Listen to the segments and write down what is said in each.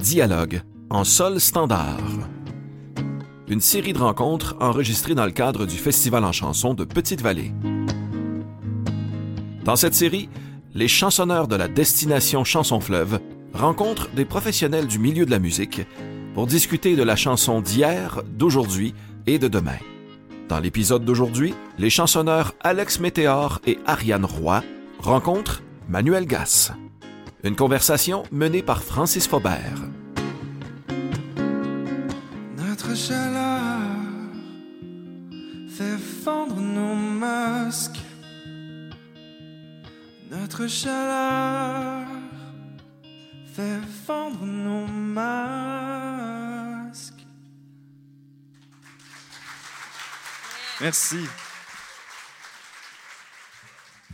Dialogue en sol standard. Une série de rencontres enregistrées dans le cadre du Festival en chanson de Petite-Vallée. Dans cette série, les chansonneurs de la destination Chanson Fleuve rencontrent des professionnels du milieu de la musique pour discuter de la chanson d'hier, d'aujourd'hui et de demain. Dans l'épisode d'aujourd'hui, les chansonneurs Alex Météor et Ariane Roy rencontrent Manuel Gass. Une conversation menée par Francis Faubert. Notre chaleur fait fondre nos masques. Notre chaleur fait fondre nos masques. Merci.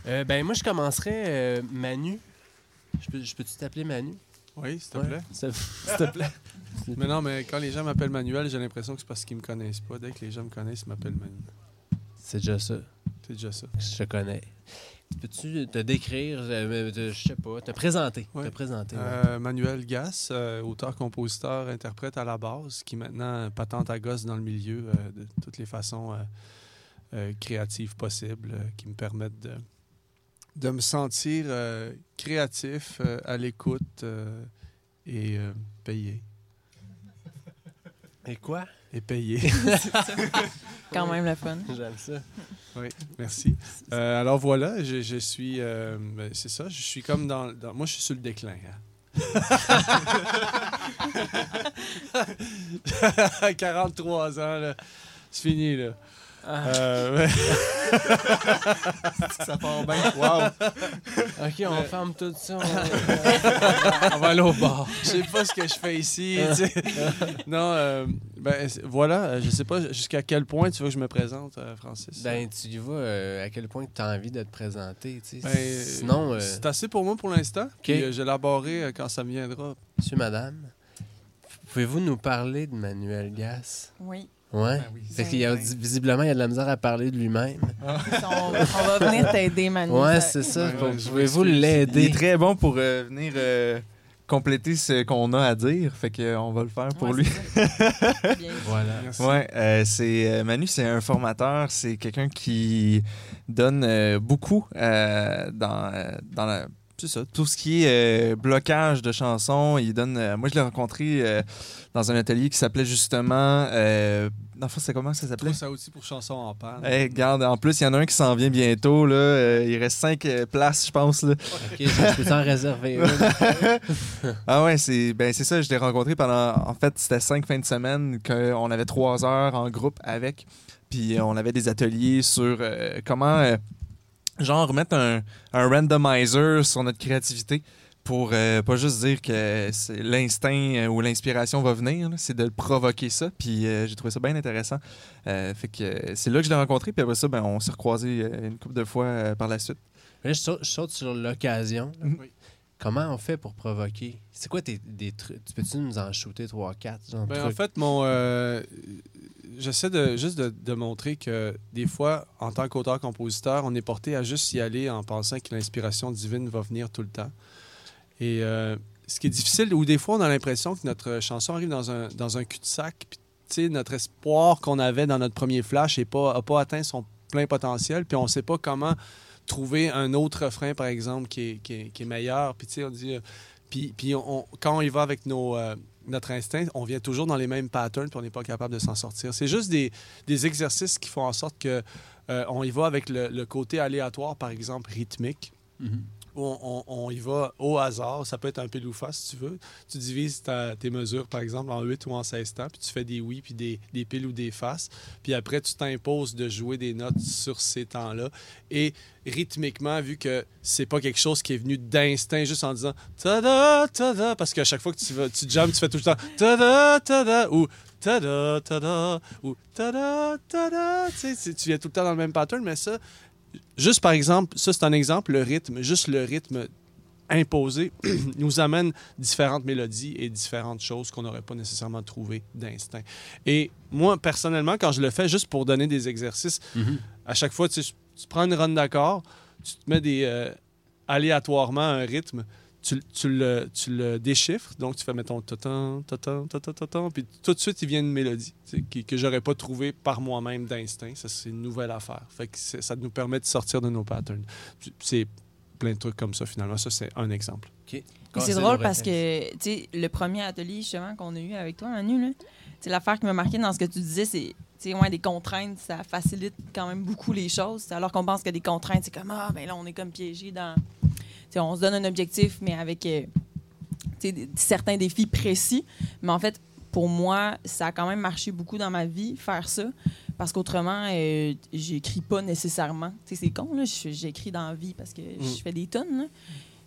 Euh, ben, moi, je commencerais euh, Manu. Je peux- je peux-tu t'appeler Manu? Oui, s'il te plaît. S'il te plaît. Mais non, mais quand les gens m'appellent Manuel, j'ai l'impression que c'est parce qu'ils me connaissent pas. Dès que les gens me connaissent, ils m'appellent Manu. C'est déjà ça. C'est déjà ça. Je te connais. Peux-tu te décrire, euh, te- je sais pas, te présenter? Ouais. Te présenter. ouais. Euh, Manuel Gass, euh, auteur, compositeur, interprète à la base, qui maintenant patente à gosse dans le milieu euh, de toutes les façons euh, euh, créatives possibles, euh, qui me permettent de, de me sentir euh, créatif, euh, à l'écoute euh, et euh, payé. Et quoi? Et payé. Quand même le fun. J'aime ça. Oui, merci. Euh, alors voilà, je, je suis. euh, ben, c'est ça, je suis comme dans, dans- Moi, je suis sur le déclin. hein. 43 ans, là. C'est fini, là. Euh. Ça part bien. Wow. OK, on ferme tout ça. On, on va aller au bar. Je sais pas ce que je fais ici. tu sais. non, euh, ben, voilà, euh, je sais pas jusqu'à quel point tu veux que je me présente, euh, Francis. Ben, tu y euh, à quel point tu as envie de te présenter. tu sais. Ben, Sinon, euh, C'est assez pour moi pour l'instant. Euh, l'élaborerai euh, quand ça me viendra. monsieur, madame, pouvez-vous nous parler de Manuel Gass? Oui. Ouais. Ben oui. Fait qu'il y a, visiblement, il y a de la misère à parler de lui-même. On, on va venir t'aider, Manu. Ouais, c'est ça. Ouais, Pouvez-vous m'excuse. Il l'aider? est très bon pour euh, venir euh, compléter ce qu'on a à dire. Fait que euh, on va le faire pour Ouais, lui. Voilà. Merci. Ouais, euh, c'est euh, Manu, c'est un formateur, c'est quelqu'un qui donne euh, beaucoup euh, dans euh, dans la c'est ça, tout ce qui est euh, blocage de chansons, il donne euh, moi je l'ai rencontré euh, dans un atelier qui s'appelait justement euh, dans c'est comment ça s'appelait? À outils pour chansons en panne. Hey, regarde, en plus, il y en a un qui s'en vient bientôt. Là. Euh, il reste cinq euh, places, je pense. Là. OK, je peux t'en réserver une. Ah ouais, c'est ben c'est ça, je l'ai rencontré pendant en fait, c'était cinq fins de semaine qu'on avait trois heures en groupe avec. Puis on avait des ateliers sur euh, comment euh, genre remettre un, un randomizer sur notre créativité pour euh, pas juste dire que c'est l'instinct euh, ou l'inspiration va venir, c'est de le provoquer ça. Puis euh, j'ai trouvé ça bien intéressant. Euh, fait que euh, c'est là que je l'ai rencontré. Puis après ça, ben, on s'est recroisés euh, une couple de fois euh, par la suite. Là, je saute, je saute sur l'occasion. Oui. Comment on fait pour provoquer? C'est quoi tes, des trucs? Tu peux-tu nous en shooter 3-4? genre Ben, en fait, mon, euh, j'essaie de, juste de, montrer que des fois, en tant qu'auteur-compositeur, on est porté à juste y aller en pensant que l'inspiration divine va venir tout le temps. Et euh, ce qui est difficile, ou des fois, on a l'impression que notre chanson arrive dans un, dans un cul-de-sac, puis tu sais, notre espoir qu'on avait dans notre premier flash n'a pas, pas atteint son plein potentiel, puis on ne sait pas comment trouver un autre refrain, par exemple, qui est, qui est, qui est meilleur. Puis, on dit... euh, puis, puis quand on y va avec nos, euh, notre instinct, on vient toujours dans les mêmes patterns, puis on n'est pas capable de s'en sortir. C'est juste des, exercices qui font en sorte que euh, on y va avec le, côté aléatoire, par exemple, rythmique. Mhm. Où On, y va au hasard. Ça peut être un pile ou face, si tu veux. Tu divises tes mesures, par exemple, en 8 ou en 16 temps, puis tu fais des oui, puis des, des piles ou des faces. Puis après, tu t'imposes de jouer des notes sur ces temps-là. Et rythmiquement, vu que c'est pas quelque chose qui est venu d'instinct, juste en disant tada, tada, parce qu'à chaque fois que tu, vas, tu jammes, tu fais tout le temps tada, tada, ou tada, tada, ou tada, tada. Tu sais, tu viens tout le temps dans le même pattern, mais ça, juste par exemple, ça c'est un exemple, le rythme, juste le rythme imposé nous amène différentes mélodies et différentes choses qu'on n'aurait pas nécessairement trouvées d'instinct. Et moi, personnellement, quand je le fais juste pour donner des exercices, Mhm. à chaque fois, tu, sais, tu prends une run d'accord, tu te mets des, euh, aléatoirement un rythme, tu le, tu le déchiffres, donc tu fais, mettons, totan, totan, totan, totan, puis tout de suite, il vient une mélodie tu sais, qui, que j'aurais pas trouvée par moi-même d'instinct. Ça, c'est une nouvelle affaire. Fait que c'est- ça nous permet de sortir de nos patterns. C'est plein de trucs comme ça, finalement. Ça, c'est un exemple. Casser C'est drôle parce que, tu sais, le premier atelier, justement, qu'on a eu avec toi, Manu, là, c'est l'affaire qui m'a marqué dans ce que tu disais, c'est, tu sais, ouais, des contraintes, ça facilite quand même beaucoup les choses. Alors qu'on pense que des contraintes, c'est comme, ah, ben là, on est comme piégé dans. On se donne un objectif, mais avec, euh, certains défis précis. Mais en fait, pour moi, ça a quand même marché beaucoup dans ma vie, faire ça. Parce qu'autrement, euh, j'écris pas nécessairement. C'est con, là. J'écris dans la vie parce que je fais des tonnes, là.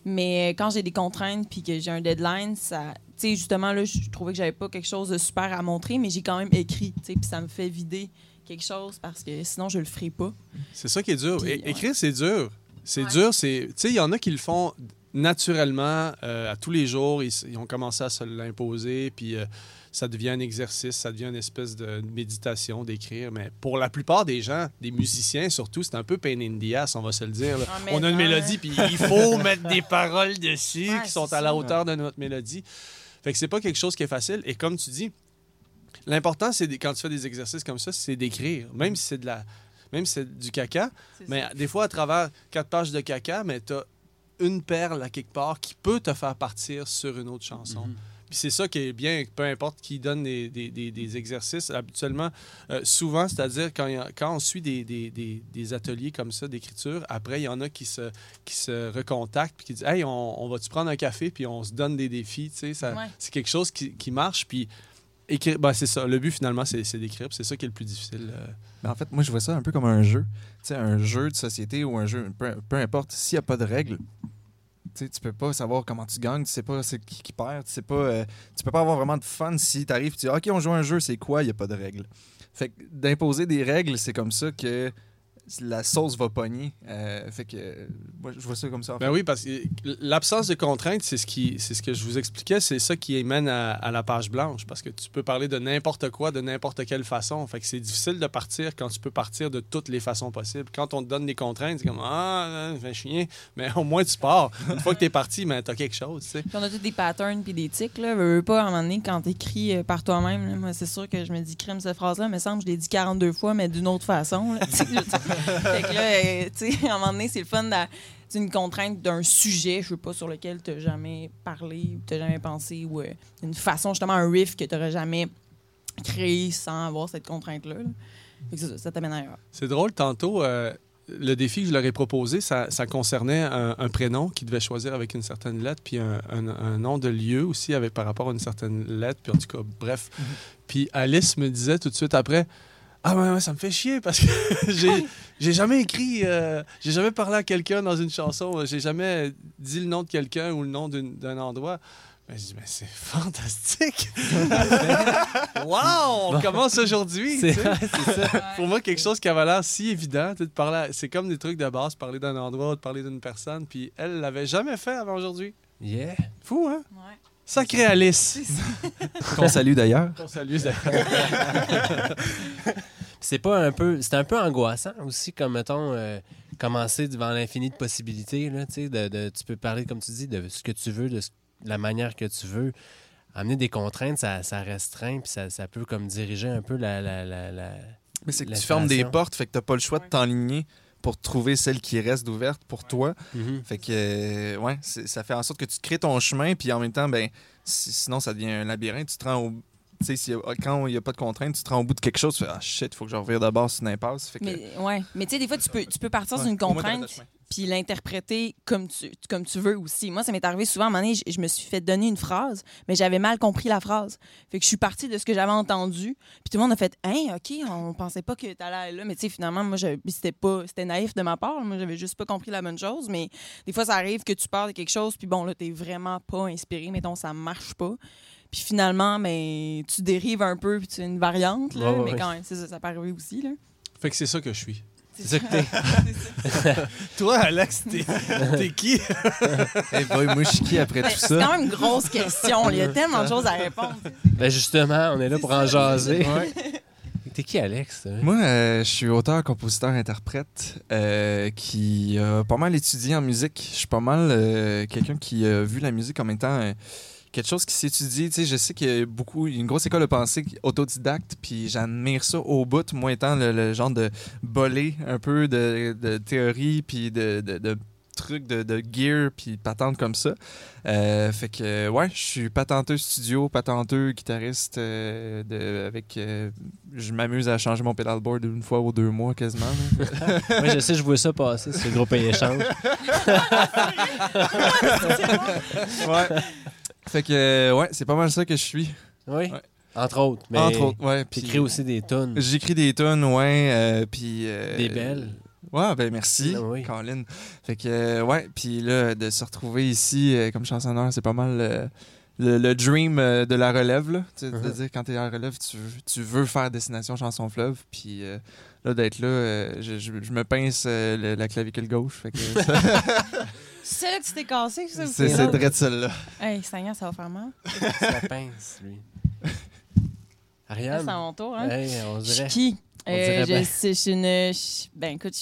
Mais euh, quand j'ai des contraintes puis que j'ai un deadline, ça, tu sais, justement là, je trouvais que j'avais pas quelque chose de super à montrer, mais j'ai quand même écrit, puis ça me fait vider quelque chose parce que sinon je le ferai pas. C'est ça qui est dur. Puis, É- ouais. Écrire, c'est dur. C'est Ouais. dur. C'est, tu sais, il y en a qui le font naturellement euh, à tous les jours. Ils, ont commencé à se l'imposer, puis euh, ça devient un exercice, ça devient une espèce de méditation d'écrire. Mais pour la plupart des gens, des musiciens surtout, c'est un peu pain in the ass, on va se le dire. Ah, on a une non, mélodie, puis il faut mettre des paroles dessus Ouais, qui sont à la hauteur de notre mélodie. Fait que c'est pas quelque chose qui est facile. Et comme tu dis, l'important, c'est quand tu fais des exercices comme ça, c'est d'écrire. Même si c'est de la. Même si c'est du caca, mais ça. des fois, à travers quatre pages de caca, mais tu as une perle à quelque part qui peut te faire partir sur une autre chanson. Mhm. Puis c'est ça qui est bien, peu importe qui donne des, des- des- des exercices. Habituellement, euh, souvent, c'est-à-dire quand, quand on suit des, des- des- des ateliers comme ça d'écriture, après, il y en a qui se, qui se recontactent puis qui disent Hey, on, on va-tu prendre un café puis on se donne des défis. Tu sais, Ouais. C'est quelque chose qui, qui marche. Puis écrire, ben, c'est ça. Le but, finalement, c'est c'est d'écrire. C'est ça qui est le plus difficile. euh. Mais en fait, moi, je vois ça un peu comme un jeu. Tu sais, un jeu de société ou un jeu, peu, peu importe, s'il n'y a pas de règles, tu tu peux pas savoir comment tu gagnes, tu sais pas c'est qui perd, tu sais euh, peux pas avoir vraiment de fun si tu arrives, tu dis OK, on joue un jeu, c'est quoi, il n'y a pas de règles. Fait que d'imposer des règles, c'est comme ça que la sauce va pogner. Euh, fait que euh, moi, je vois ça comme ça. en fait. Ben oui, parce que l'absence de contraintes, c'est ce, qui, c'est ce que je vous expliquais, c'est ça qui mène à, à la page blanche. Parce que tu peux parler de n'importe quoi, de n'importe quelle façon. Fait que c'est difficile de partir quand tu peux partir de toutes les façons possibles. Quand on te donne des contraintes, c'est comme Ah, ça fait chier. Mais au moins, tu pars. Une fois que tu es parti, ben, tu as quelque chose. tu sais. Puis on a tous des patterns puis des tics, là. Veux, veux pas, à un moment donné, quand t'écris euh, par toi-même, moi, c'est sûr que je me dis, crème, cette phrase-là, me semble que je l'ai dit 42 fois, mais d'une autre façon, là. Tu fait que là, euh, tu sais, à un moment donné, c'est le fun d'a- c'est une contrainte d'un sujet, je sais pas, sur lequel t'as jamais parlé, ou t'as jamais pensé, ou euh, une façon, justement, un riff que t'aurais jamais créé sans avoir cette contrainte-là. là. Fait que ça, ça t'amène ailleurs. C'est drôle, tantôt, euh, le défi que je leur ai proposé, ça, ça concernait un, un prénom qu'ils devaient choisir avec une certaine lettre, puis un, un- un nom de lieu aussi avec, par rapport à une certaine lettre, puis en tout cas, bref. Puis Alice me disait tout de suite après, ah ouais, ouais, ça me fait chier parce que j'ai j'ai jamais écrit, euh, j'ai jamais parlé à quelqu'un dans une chanson, j'ai jamais dit le nom de quelqu'un ou le nom d'un endroit. Ben, je dis, mais c'est fantastique! wow! On commence aujourd'hui! C'est ça. Pour moi, quelque chose qui avait l'air si évident, de parler, c'est comme des trucs de base, parler d'un endroit, de parler d'une personne, puis elle l'avait jamais fait avant aujourd'hui. Yeah. Fou, hein? Ouais. Sacré Alice! Qu'on salue d'ailleurs. On salue d'ailleurs. C'est pas un peu. C'est un peu angoissant aussi, comme mettons. euh, commencer devant l'infini de possibilités. Là, tu sais, de, de- tu peux parler, comme tu dis, de ce que tu veux, de ce- la manière que tu veux. Amener des contraintes, ça, ça restreint, puis ça, ça peut comme diriger un peu la. la, la, la- Mais c'est que tu fermes des portes, fait que t'as pas le choix de t'enligner pour trouver celle qui reste ouverte pour toi. Mhm. Fait que, euh, ouais, ça fait en sorte que tu crées ton chemin, puis en même temps, ben, si- sinon, ça devient un labyrinthe. Tu te rends au. Tu sais, s'il y a- quand il n'y a pas de contrainte, tu te rends au bout de quelque chose, tu fais Ah shit, il faut que je revire d'abord sur une impasse. Fait que, Mais, ouais. Mais tu sais, des fois, tu peux, tu peux partir ouais, fait contrainte puis l'interpréter comme tu, comme tu veux aussi. Moi, ça m'est arrivé souvent, à un moment donné, je, je me suis fait donner une phrase, mais j'avais mal compris la phrase. Fait que je suis partie de ce que j'avais entendu, puis tout le monde a fait « Hein, OK, on pensait pas que t'allais là. » Mais tu sais, finalement, moi, c'était pas... C'était naïf de ma part. Moi, j'avais juste pas compris la bonne chose, mais des fois, ça arrive que tu parles de quelque chose, puis bon, là, t'es vraiment pas inspiré, mettons, ça marche pas. Puis finalement, mais tu dérives un peu, puis tu as une variante, là, Ouais, mais ouais. quand même, c'est ça, ça peut arriver aussi, là. Fait que c'est ça que je suis. C'est ça que t'es. Toi, Alex, t'es, t'es qui? Hey boy, moi, je suis qui après Ben, tout C'est ça? quand même une grosse question. Il y a tellement de choses à répondre. Ben justement, on est là pour en jaser. T'es T'es qui, Alex? Moi, euh, je suis auteur, compositeur, interprète euh, qui a pas mal étudié en musique. Je suis pas mal euh, quelqu'un qui a vu la musique en même temps euh, quelque chose qui s'étudie. Tu sais, je sais qu'il y a beaucoup, il y a une grosse école de pensée autodidacte, puis j'admire ça au bout, moi étant le, le genre de bolé un peu de, de théorie, puis de, de, de trucs de, de gear, puis de patentes comme ça. Euh, fait que, ouais, je suis patenteux studio, patenteux guitariste, euh, de, avec... euh, je m'amuse à changer mon pedalboard une fois ou deux mois quasiment. Moi, je sais, je vois ça passer sur le groupe échange. ouais. Fait que, euh, ouais, c'est pas mal ça que je suis. Oui. Ouais. Entre autres. Mais Entre autres, ouais. puis- T'écris aussi des tonnes. J'écris des tonnes, ouais, euh, puis... euh, Des belles. Ouais, ben merci, Ah oui. Colin. Fait que, euh, ouais, puis là, de se retrouver ici comme chansonneur, c'est pas mal le, le dream de la relève, là. Tu sais, De Mhm. dire, quand t'es à la relève, tu, tu veux faire Destination Chanson Fleuve, puis là, d'être là, je, je- je me pince le- la clavicule gauche, fait que C'est là que tu t'es cassé, ça? c'est celle-là. Hey, Seigneur, ça va faire mal. La pince, lui. Ariane? c'est à mon tour, hein? Hey, on Je suis dirait. qui? On Euh, je, suis une. je- ben, écoute,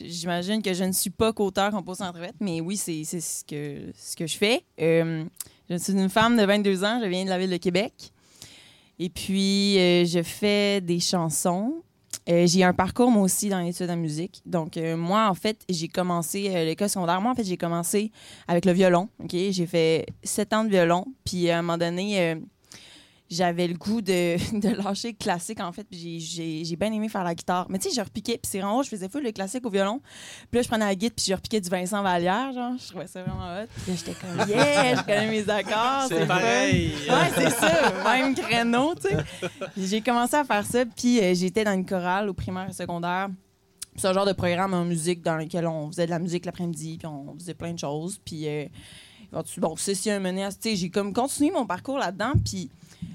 j'imagine que je ne suis pas qu'auteur, compositeur, interprète, mais oui, c'est c'est ce que, ce que je fais. Euh, je suis une femme de 22 ans, je viens de la ville de Québec. Et puis, euh, je fais des chansons. Euh, j'ai un parcours, moi aussi, dans l'étude en musique. Donc, euh, moi, en fait, j'ai commencé euh, l'école secondaire. Moi, en fait, j'ai commencé avec le violon. OK? J'ai fait sept ans de violon. Puis, à un moment donné, euh, j'avais le goût de, de lâcher le classique, en fait. Puis j'ai- bien aimé faire la guitare. Mais tu sais, je repiquais. Puis c'est vraiment, je faisais full le classique au violon. Puis là, je prenais la guitare, puis je repiquais du Vincent Vallière, genre. Je trouvais ça vraiment hot. Puis là, j'étais comme, yeah, je connais mes accords. C'est fun. pareil. Ouais, c'est ça, même créneau, tu sais. J'ai commencé à faire ça, puis euh, j'étais dans une chorale au primaire et secondaire. C'est un genre de programme en musique dans lequel on faisait de la musique l'après-midi, puis on faisait plein de choses. Puis, euh, bon, ceci a mené à. Tu sais, j'ai comme continué mon parcours là-dedans, puis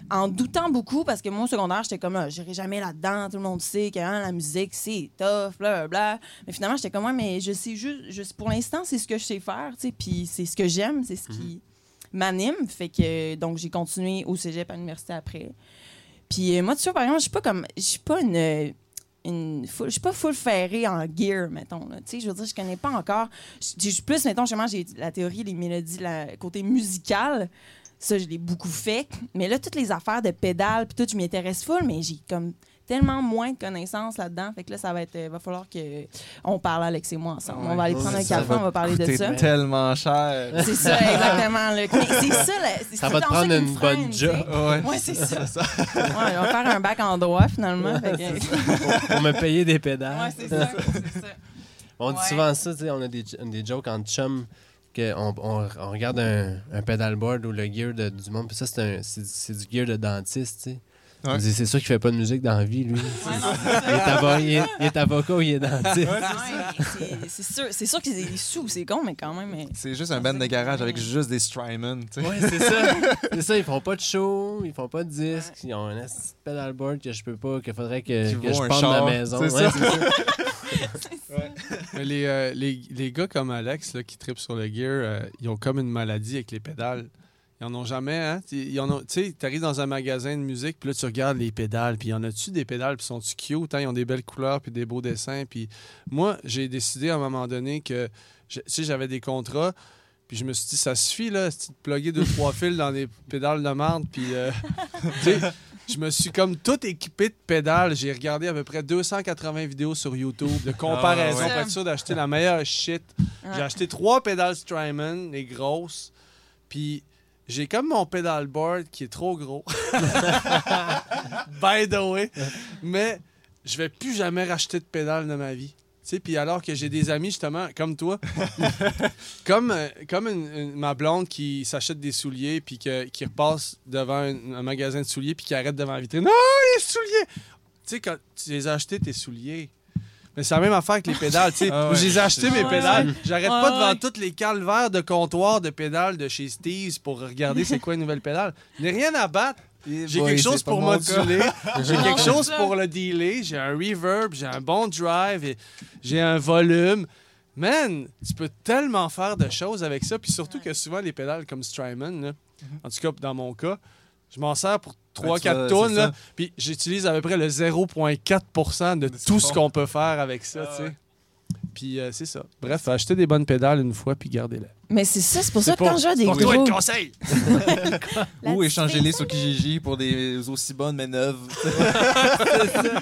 en doutant beaucoup, parce que moi, au secondaire, j'étais comme, ah, j'irai jamais là-dedans, tout le monde sait que hein, la musique, c'est tough, bla, bla. Mais finalement, j'étais comme, ouais, mais je sais juste, je- pour l'instant, c'est ce que je sais faire, tu sais, puis c'est ce que j'aime, c'est ce qui m'anime. Fait que, donc, j'ai continué au cégep à l'université après. Puis euh, moi, tu vois, par exemple, je suis pas comme, je suis pas une. une je suis pas full ferrée en gear, mettons. là. Tu sais, je veux dire, je connais pas encore. Je suis plus, mettons, j'ai la théorie, les mélodies, le côté musical. Ça, je l'ai beaucoup fait. Mais là, toutes les affaires de pédales, puis tout, je m'y intéresse full, mais j'ai comme tellement moins de connaissances là-dedans. Fait que là, ça va être. euh, va falloir que on parle, Alex et moi, ensemble. on va aller Ouais, prendre un café, va on va parler de ça. tellement cher. C'est ça, exactement. c'est ça, là, c'est- Ça c'est va te prendre une freine, bonne job. Ouais. Ouais, c'est ça. Ouais, on va faire un bac en droit, finalement. Fait que- Pour me payer des pédales. Ouais, c'est ça. c'est ça. On dit Ouais. souvent ça, tu sais, on a des, des jokes en chum, qu'on on, on regarde un, un pedalboard ou le gear de- du monde, puis ça, c'est un- c'est c'est du gear de dentiste, tu sais. Ouais. C'est sûr qu'il fait pas de musique dans la vie, lui. Ouais, non, c'est Il est, il est- il est avocat ou il est dentiste. Ouais, c'est- c'est sûr, c'est sûr ont des sous, c'est con, mais quand même. mais- C'est juste un band de garage avec juste des Strymon, tu sais. Ouais, c'est ça. C'est ça, ils font pas de show, ils font pas de disques, ils ont un de pedalboard que je peux pas, qu'il faudrait que, je un pende ma char, maison. c'est Ouais, ça. euh, les, gars comme Alex qui tripent sur le gear, euh, ils ont comme une maladie avec les pédales. Ils en ont jamais, hein? Tu sais, t'arrives dans un magasin de musique, puis là, tu regardes les pédales, puis y en a-tu des pédales, puis sont-tu cute? hein? Ils ont des belles couleurs, puis des beaux dessins. Puis moi, j'ai décidé à un moment donné que, tu j'avais des contrats, puis je me suis dit, ça suffit, là, de plugger deux, trois fils dans des pédales de merde, puis, euh, je me suis comme tout équipé de pédales. J'ai regardé à peu près 280 vidéos sur YouTube de comparaison Ah ouais. pour être sûr d'acheter la meilleure shit. J'ai acheté trois pédales Strymon, les grosses. Puis j'ai comme mon pedalboard qui est trop gros. By the way. Mais je vais plus jamais racheter de pédales de ma vie. Tu sais, puis alors que j'ai des amis, justement, comme toi, comme, euh, comme une- une- ma blonde qui s'achète des souliers, puis qui repasse devant un, un magasin de souliers, puis qui arrête devant la vitrine. Non, les souliers! Tu sais, quand tu les as achetés, tes souliers. Mais c'est la même affaire avec les pédales, tu sais. Ah ouais. Je les ai achetés, mes Ouais, pédales. ouais. J'arrête Ouais, pas devant ouais. tous les calvaires de comptoirs de pédales de chez Steve's pour regarder c'est quoi une nouvelle pédale. Je n'ai rien à battre. J'ai quelque chose pour moduler. J'ai quelque chose pour le dealer. J'ai un reverb, j'ai un bon drive, j'ai un volume. Man, tu peux tellement faire de choses avec ça. Puis surtout que souvent, les pédales comme Strymon, là, en tout cas dans mon cas, Je m'en sers pour Ouais, tu 3-4 vas- tonnes. Puis j'utilise à peu près le 0,4 de De tout ce qu'on peut faire avec ça, Ah tu sais. ouais. Puis euh, c'est ça. Bref, achetez des bonnes pédales une fois, puis gardez-les. Mais c'est ça, c'est pour ça que quand j'ai des pour conseil! Ou échanger-les sur Kijiji pour des aussi bonnes mais neuves.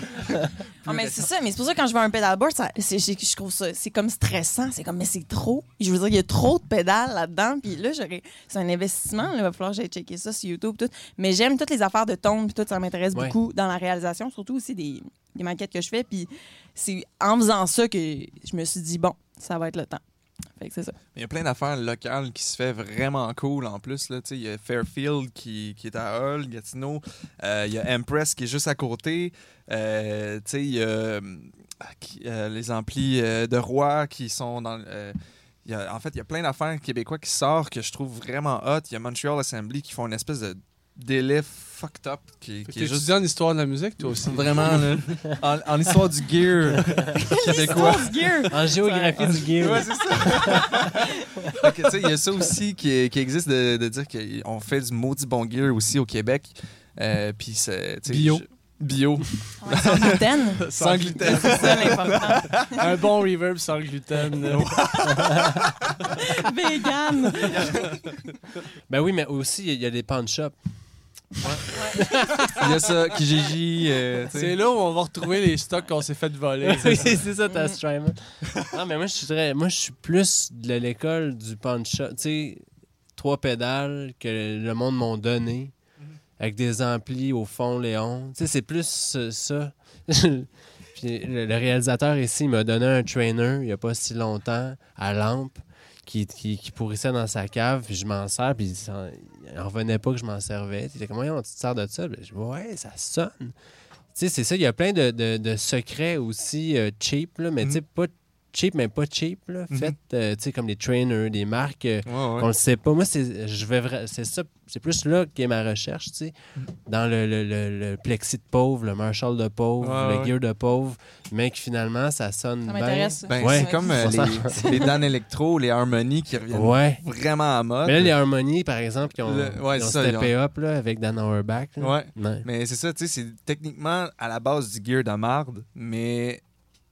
Ah, mais c'est ça, mais c'est pour ça que quand je vois un ça, c'est- je, trouve ça, c'est comme stressant. C'est comme, mais c'est trop. Je veux dire, il y a trop de pédales là-dedans. Puis là, j'aurais, c'est un investissement. là, il va falloir que j'aille checker ça sur YouTube. Tout. Mais j'aime toutes les affaires de tone. Puis tout, ça m'intéresse Ouais. beaucoup dans la réalisation, surtout aussi des, des maquettes que je fais. Puis c'est en faisant ça que je me suis dit, bon, ça va être le temps. Fait que c'est ça. Il y a plein d'affaires locales qui se fait vraiment cool en plus. Là. Il y a Fairfield qui, qui est à Hull, Gatineau. Euh, il y a Empress qui est juste à côté. Euh, il y a euh, qui- euh, les amplis de Roi qui sont dans. en fait, il y a plein d'affaires québécois qui sortent que je trouve vraiment hot. Il y a Montreal Assembly qui font une espèce de délai fucked up qui, qui T'es est juste étudiant en histoire de la musique, toi aussi? vraiment là, en, en histoire du gear québécois. Grosse gear! En géographie du gear. Ouais, c'est ça. Tu sais, Il y a ça aussi qui, qui existe de, de dire qu'on fait du maudit bon gear aussi au Québec. Euh, Puis Bio. je- Bio. Ouais, sans gluten. Sans gluten. c'est ça l'important. Un bon reverb sans gluten. Vegan! Ben oui, mais aussi, il y a des pawn shops. Il y a ça, Kijiji. euh. C'est là où on va retrouver les stocks qu'on s'est fait voler. C'est ça, ta Strymon. Non, mais moi, je suis très... Moi, je suis plus de l'école du shop. Tu sais, trois pédales que le monde m'ont donné avec des amplis au fond, Léon. Tu sais, c'est plus euh, ça. Puis le, le réalisateur ici m'a donné un trainer il n'y a pas si longtemps à lampe qui, qui, qui pourrissait dans sa cave, puis je m'en sers, puis il s'en- il en revenait pas que je m'en servais. Il était comme, Voyons, tu te sers de ça? Ben, je dis, ouais, ça sonne. Tu sais, c'est ça, il y a plein de, de- de secrets aussi euh, cheap, là, mais tu sais, pas cheap, mais pas cheap, là. Mhm. Fait, euh, tu sais, comme des trainers, des marques euh, Ouais, ouais. qu'on le sait pas. Moi, c'est je vais vra- c'est ça, c'est plus là qu'est ma recherche, tu sais. Dans le, le, le- le plexi de pauvre, le Marshall de pauvre, Ouais, le ouais. gear de pauvre, mais que finalement, ça sonne Ça bien. m'intéresse. Ben, Ouais. C'est comme euh, les, les Dan Electro, les Harmony qui reviennent Ouais. vraiment à mode. Mais là, les Harmony, par exemple, qui ont, Le- ouais, qui ont c'est ça, steppé up là, avec Dan Auerbach. Ouais. Mais c'est ça, tu sais, c'est techniquement à la base du gear de marde, mais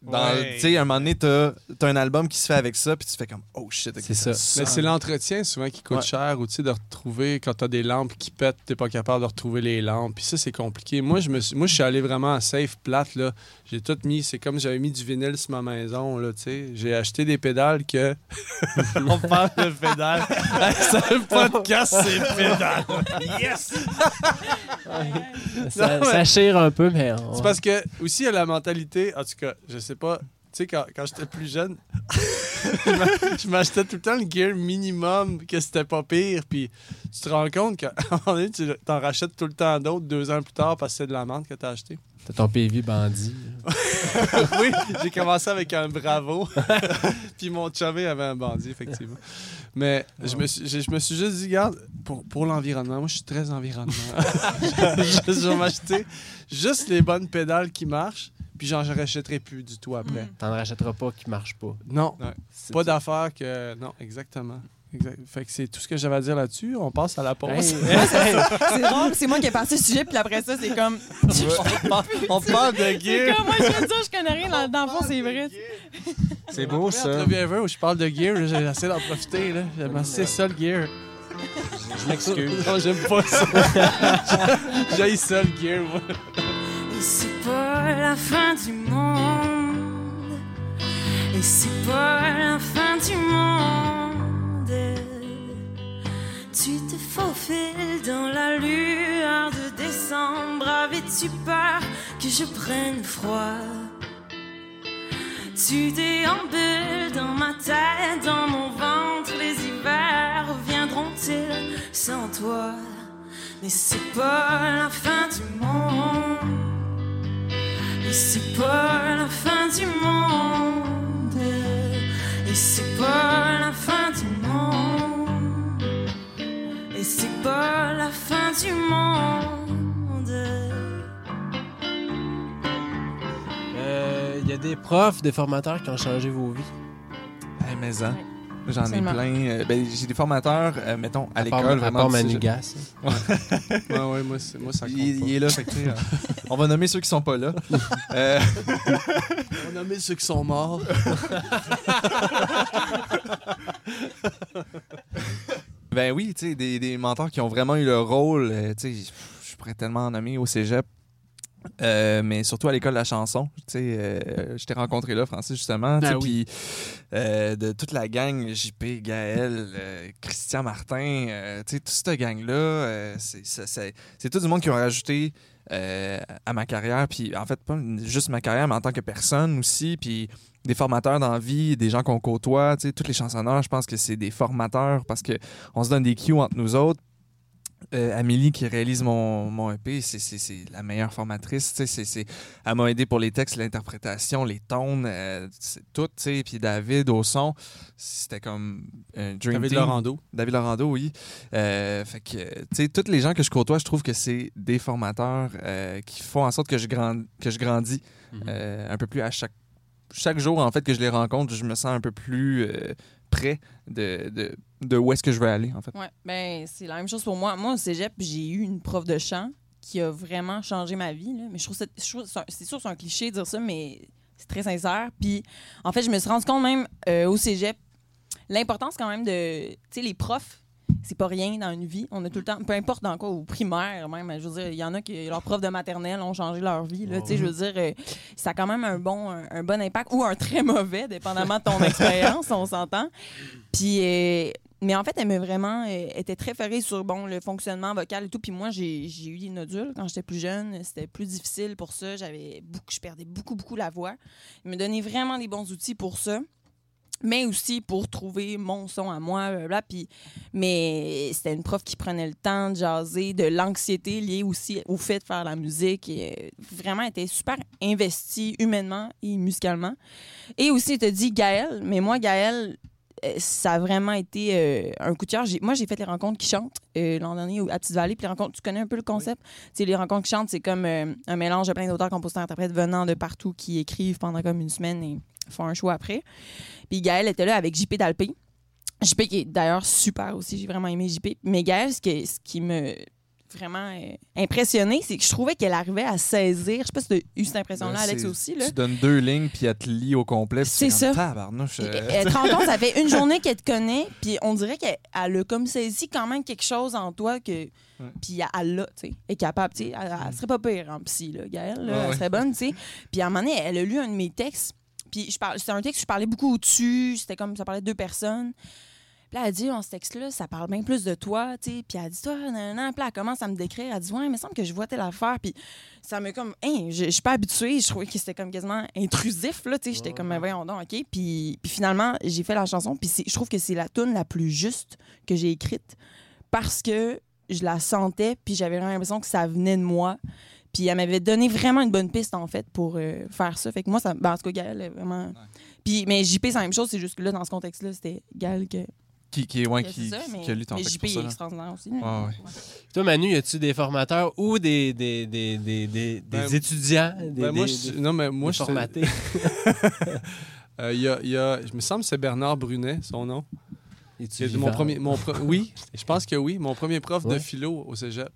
dans, Ouais. tu sais, à un moment donné, t'as as un album qui se fait avec ça, puis tu fais comme, oh shit, ok, C'est ça. Mais c'est l'entretien souvent qui coûte Ouais. cher ou tu sais, de retrouver quand t'as des lampes qui pètent, t'es pas capable de retrouver les lampes. Puis ça, c'est compliqué. Moi, je me suis, moi, je suis allé vraiment à safe plate là. J'ai tout mis, c'est comme j'avais mis du vinyle sur ma maison là, tu sais. J'ai acheté des pédales que. On parle de pédales. c'est un podcast, c'est pédales. Yes. Ça, Non, mais- ça chire un peu, mais. on- C'est parce que aussi il y a la mentalité, en tout cas, je sais pas, tu sais quand, quand j'étais plus jeune, je m'a- je m'achetais tout le temps le gear minimum que c'était pas pire, puis tu te rends compte qu'à un moment donné tu t'en rachètes tout le temps d'autres deux ans plus tard parce que c'est de la menthe que t'as acheté. T'as ton PV bandit. oui, j'ai commencé avec un bravo, puis mon chumé avait un bandit effectivement. Mais je, me suis, je, je me suis juste dit, regarde, pour, pour l'environnement, moi je suis très environnement. je, je vais m'acheter juste les bonnes pédales qui marchent, puis j'en rachèterai plus du tout après. Mm. T'en rachèteras pas qui marche pas. Non, C'est- pas d'affaires que. Non, exactement. Exact. Fait que c'est tout ce que j'avais à dire là-dessus. On passe à la pause. Hey, C'est drôle, c'est moi qui ai parti le sujet, puis après ça, c'est comme. On parle de C'est gear. comme moi, je viens de dire, je connais rien. Dans, dans le fond, c'est vrai. C'est beau ça. Ever où je parle de gear, essayé d'en profiter. assez ça le gear. Je m'excuse. Non, j'aime pas ça. J'ai ça le gear, moi. Et c'est pas la fin du monde. Et c'est pas la fin du monde. Tu te faufiles dans la lueur de décembre. Avais-tu peur que je prenne froid? Tu déambules dans ma tête, dans mon ventre. Les hivers reviendront-ils sans toi? Mais c'est pas la fin du monde. Et c'est pas la fin du monde. Et c'est pas la fin du monde. Et c'est pas la fin du monde. Euh, Il y a des profs, des formateurs qui ont changé vos vies. Hey, mais hein. J'en ai plein. Euh, ben, j'ai des formateurs, euh, mettons, à l'école, à vraiment. part du Manu cégep. Gas. Ouais, ouais, moi, c'est- moi, ça compte Il, pas. il est là, fait que, tu sais, euh, on va nommer ceux qui sont pas là. Euh, On a mis ceux qui sont morts. ben oui, tu sais, des, des mentors qui ont vraiment eu le rôle. tu sais, je pourrais tellement en nommer au cégep. Euh, mais surtout à l'école de la chanson. Tu sais, euh, je t'ai rencontré là, Francis, justement. Ah oui. Puis euh, de toute la gang, JP, Gaël, euh, Christian Martin, tu sais, toute cette gang-là, c'est tout du monde qui ont rajouté à ma carrière. Puis en fait, pas juste ma carrière, mais en tant que personne aussi. Puis des formateurs dans la vie, des gens qu'on côtoie, tu sais, tous les chansonneurs, je pense que c'est des formateurs parce que on se donne des cues entre nous autres. Euh, Amélie qui réalise mon, mon EP, c'est- la meilleure formatrice. Elle m'a aidé pour les textes, l'interprétation, les tones, euh, c'est tout. tu sais. Puis David au son, c'était comme un dream David team. Laurando. David Laurando, oui. Euh, fait que, tu sais, tous les gens que je côtoie, je trouve que c'est des formateurs euh, qui font en sorte que je, grand- que je grandis Mhm. un peu plus à chaque, chaque jour, en fait, que je les rencontre, je me sens un peu plus euh, près de, de, où est-ce que je veux aller, en fait. Ouais, ben c'est la même chose pour moi. Moi, au cégep, j'ai eu une prof de chant qui a vraiment changé ma vie. Mais je trouve c'est sûr, c'est un cliché de dire ça, mais c'est très sincère. Puis, en fait, je me suis rendu compte même euh, au cégep, l'importance quand même de. Tu sais, les profs, c'est pas rien dans une vie. On a tout le temps, peu importe dans quoi, au primaire même, je veux dire, il y en a qui, leurs profs de maternelle ont changé leur vie. Là, je veux dire, euh, ça a quand même un bon, un, un bon impact ou un très mauvais, dépendamment de ton expérience, on s'entend. Puis, euh, mais en fait, elle m'a vraiment euh, était très ferrée sur bon, le fonctionnement vocal et tout. Puis moi, j'ai eu des nodules quand j'étais plus jeune. C'était plus difficile pour ça. J'avais beaucoup, je perdais beaucoup, beaucoup la voix. Il me donnait vraiment des bons outils pour ça. Mais aussi pour trouver mon son à moi, blablabla. Mais c'était une prof qui prenait le temps de jaser, de l'anxiété liée aussi au fait de faire la musique. Euh, vraiment, elle était super investie humainement et musicalement. Et aussi, elle te dit Gaël, mais moi, Gaël, ça a vraiment été euh, un coup de cœur. Moi, j'ai fait les rencontres qui chantent euh, l'an dernier à Petite-Vallée. Puis les rencontres, tu connais un peu le concept? Sais, les rencontres qui chantent, c'est comme euh, un mélange de plein d'auteurs, compositeurs, interprètes venant de partout qui écrivent pendant comme une semaine et font un show après. Puis Gaël était là avec JP Dalpé. JP qui est d'ailleurs super aussi, j'ai vraiment aimé JP. Mais Gaël, ce, que- ce qui me vraiment euh, impressionné, c'est que je trouvais qu'elle arrivait à saisir. Je sais pas si tu as eu cette impression-là, Alex C'est- aussi. Là. Tu donnes deux lignes, puis elle te lit au complet. C'est ça. Tabarnouche, Elle te rend compte, ça fait une journée qu'elle te connaît, puis on dirait qu'elle elle a comme saisi quand même quelque chose en toi que. Puis elle l'a, tu sais. Est capable, tu sais. Elle, elle serait pas pire en psy, là, Gaëlle, là, elle ouais. serait bonne, tu sais. Puis à un moment donné, elle a lu un de mes textes, puis je parle, c'était un texte que je parlais beaucoup au-dessus, c'était comme ça parlait de deux personnes. Puis là, elle dit, dans ce texte-là, ça parle bien plus de toi, tu sais. Puis elle dit, toi, nan, nan. Puis là, elle commence à me décrire. Elle dit, ouais, il me semble que je vois telle affaire. Puis ça me comme, hein, je suis pas habituée. Je trouvais que c'était comme quasiment intrusif, là, tu sais. J'étais comme, mais voyons donc, OK. Puis, puis finalement, j'ai fait la chanson. Puis c'est- je trouve que c'est la tune la plus juste que j'ai écrite parce que je la sentais, puis j'avais vraiment l'impression que ça venait de moi. Puis elle m'avait donné vraiment une bonne piste, en fait, pour euh, faire ça. Fait que moi, ça, ben, en tout cas, Gaël, vraiment. Puis, mais JP, c'est la même chose, c'est juste que là, dans ce contexte-là, c'était Gaël que. Qui, qui, ouais, qui, ça, mais, qui a lu ton texte JP est extraordinaire aussi. Ouais, là. ouais. Toi, Manu, y a-tu des formateurs ou des, des, des, des, des, des Ben, étudiants, des, Ben, moi, des- je- des- non, mais moi, je formatés? Euh, il y a, il y a- je me semble que c'est Bernard Brunet, son nom. C'est mon premier, mon pro- oui, je pense que oui. Mon premier prof de Ouais. philo au cégep.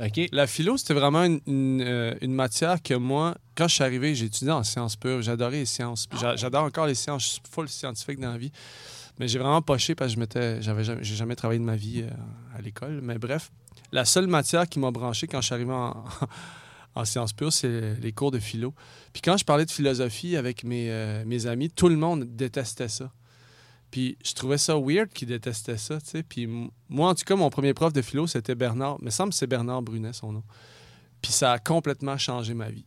OK. La philo, c'était vraiment une, une, euh, une matière que moi, quand je suis arrivé, j'ai étudié en sciences pures. J'adorais les sciences. J'adore encore les sciences. Je suis full scientifique dans la vie. Mais j'ai vraiment poché parce que je m'étais, j'avais jamais, j'ai jamais travaillé de ma vie euh, à l'école. Mais bref, la seule matière qui m'a branché quand je suis arrivé en, en sciences pures, c'est les cours de philo. Puis quand je parlais de philosophie avec mes, euh, mes amis, tout le monde détestait ça. Puis je trouvais ça weird qu'ils détestaient ça, tu sais. Puis m- moi, en tout cas, mon premier prof de philo, c'était Bernard. Il me semble que c'est Bernard Brunet, son nom. Puis ça a complètement changé ma vie.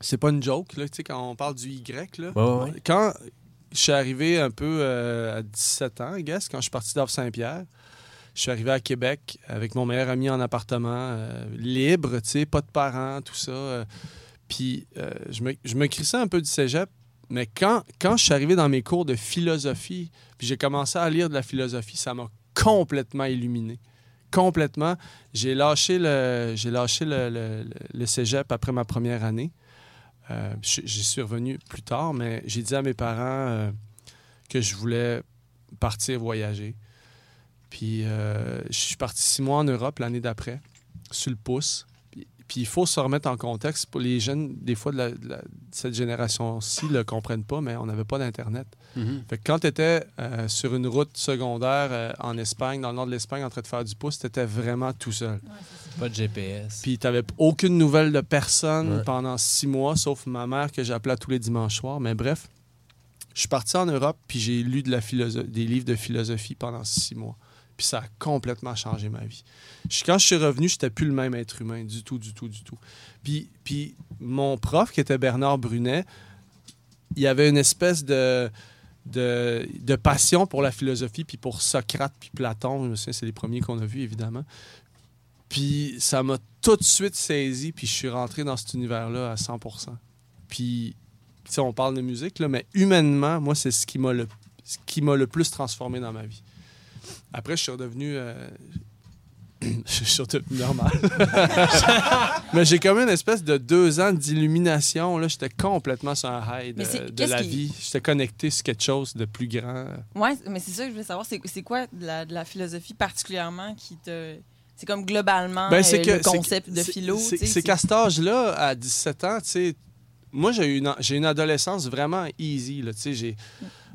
C'est pas une joke, là, tu sais, quand on parle du Y, là. Ouais, ouais, ouais. Quand je suis arrivé un peu euh, à 17 ans, I guess, quand je suis parti d'Havre-Saint-Pierre, je suis arrivé à Québec avec mon meilleur ami en appartement, euh, libre, tu sais, pas de parents, tout ça. euh, puis je, me, je me crissais un peu du cégep, mais quand, quand je suis arrivé dans mes cours de philosophie, puis j'ai commencé à lire de la philosophie, ça m'a complètement illuminé. Complètement. J'ai lâché le, j'ai lâché le- le cégep après ma première année. Euh, J'y suis revenu plus tard, mais j'ai dit à mes parents euh, que je voulais partir voyager. Puis euh, je suis parti six mois en Europe l'année d'après, sur le pouce. Puis- il faut se remettre en contexte. Pour les jeunes, des fois, de, la- de la- de cette génération-ci ne le comprennent pas, mais on n'avait pas d'Internet. Mhm. Fait que quand tu étais sur une route secondaire euh, en Espagne, dans le nord de l'Espagne, en train de faire du pouce, tu étais vraiment tout seul. Pas de GPS. Puis tu n'avais aucune nouvelle de personne Ouais. pendant six mois, sauf ma mère que j'appelais tous les dimanches soirs. Mais bref, je suis parti en Europe, puis j'ai lu de la philosoph- des livres de philosophie pendant six mois. Puis ça a complètement changé ma vie. Quand je suis revenu, je n'étais plus le même être humain, du tout, du tout, du tout. Puis, puis mon prof, qui était Bernard Brunet, il avait une espèce de, de, passion pour la philosophie, puis pour Socrate, puis Platon. Je me souviens, c'est les premiers qu'on a vus, évidemment. Puis ça m'a tout de suite saisi, puis je suis rentré dans cet univers-là à 100 Puis, tu sais, on parle de musique, là, mais humainement, moi, c'est ce qui m'a le, ce qui m'a le plus transformé dans ma vie. Après, je suis redevenu... euh, je suis redevenu normal. mais j'ai comme une espèce de deux ans d'illumination. Là, j'étais complètement sur un high de, la qui- vie. J'étais connecté sur quelque chose de plus grand. Ouais, mais c'est ça que je voulais savoir. C'est quoi de la, de la philosophie particulièrement qui te. C'est comme globalement Ben, euh, que- le concept de philo. C'est qu'à cet âge-là, à 17 ans, tu sais, moi, j'ai eu une, j'ai une adolescence vraiment easy. Là, tu sais, j'ai,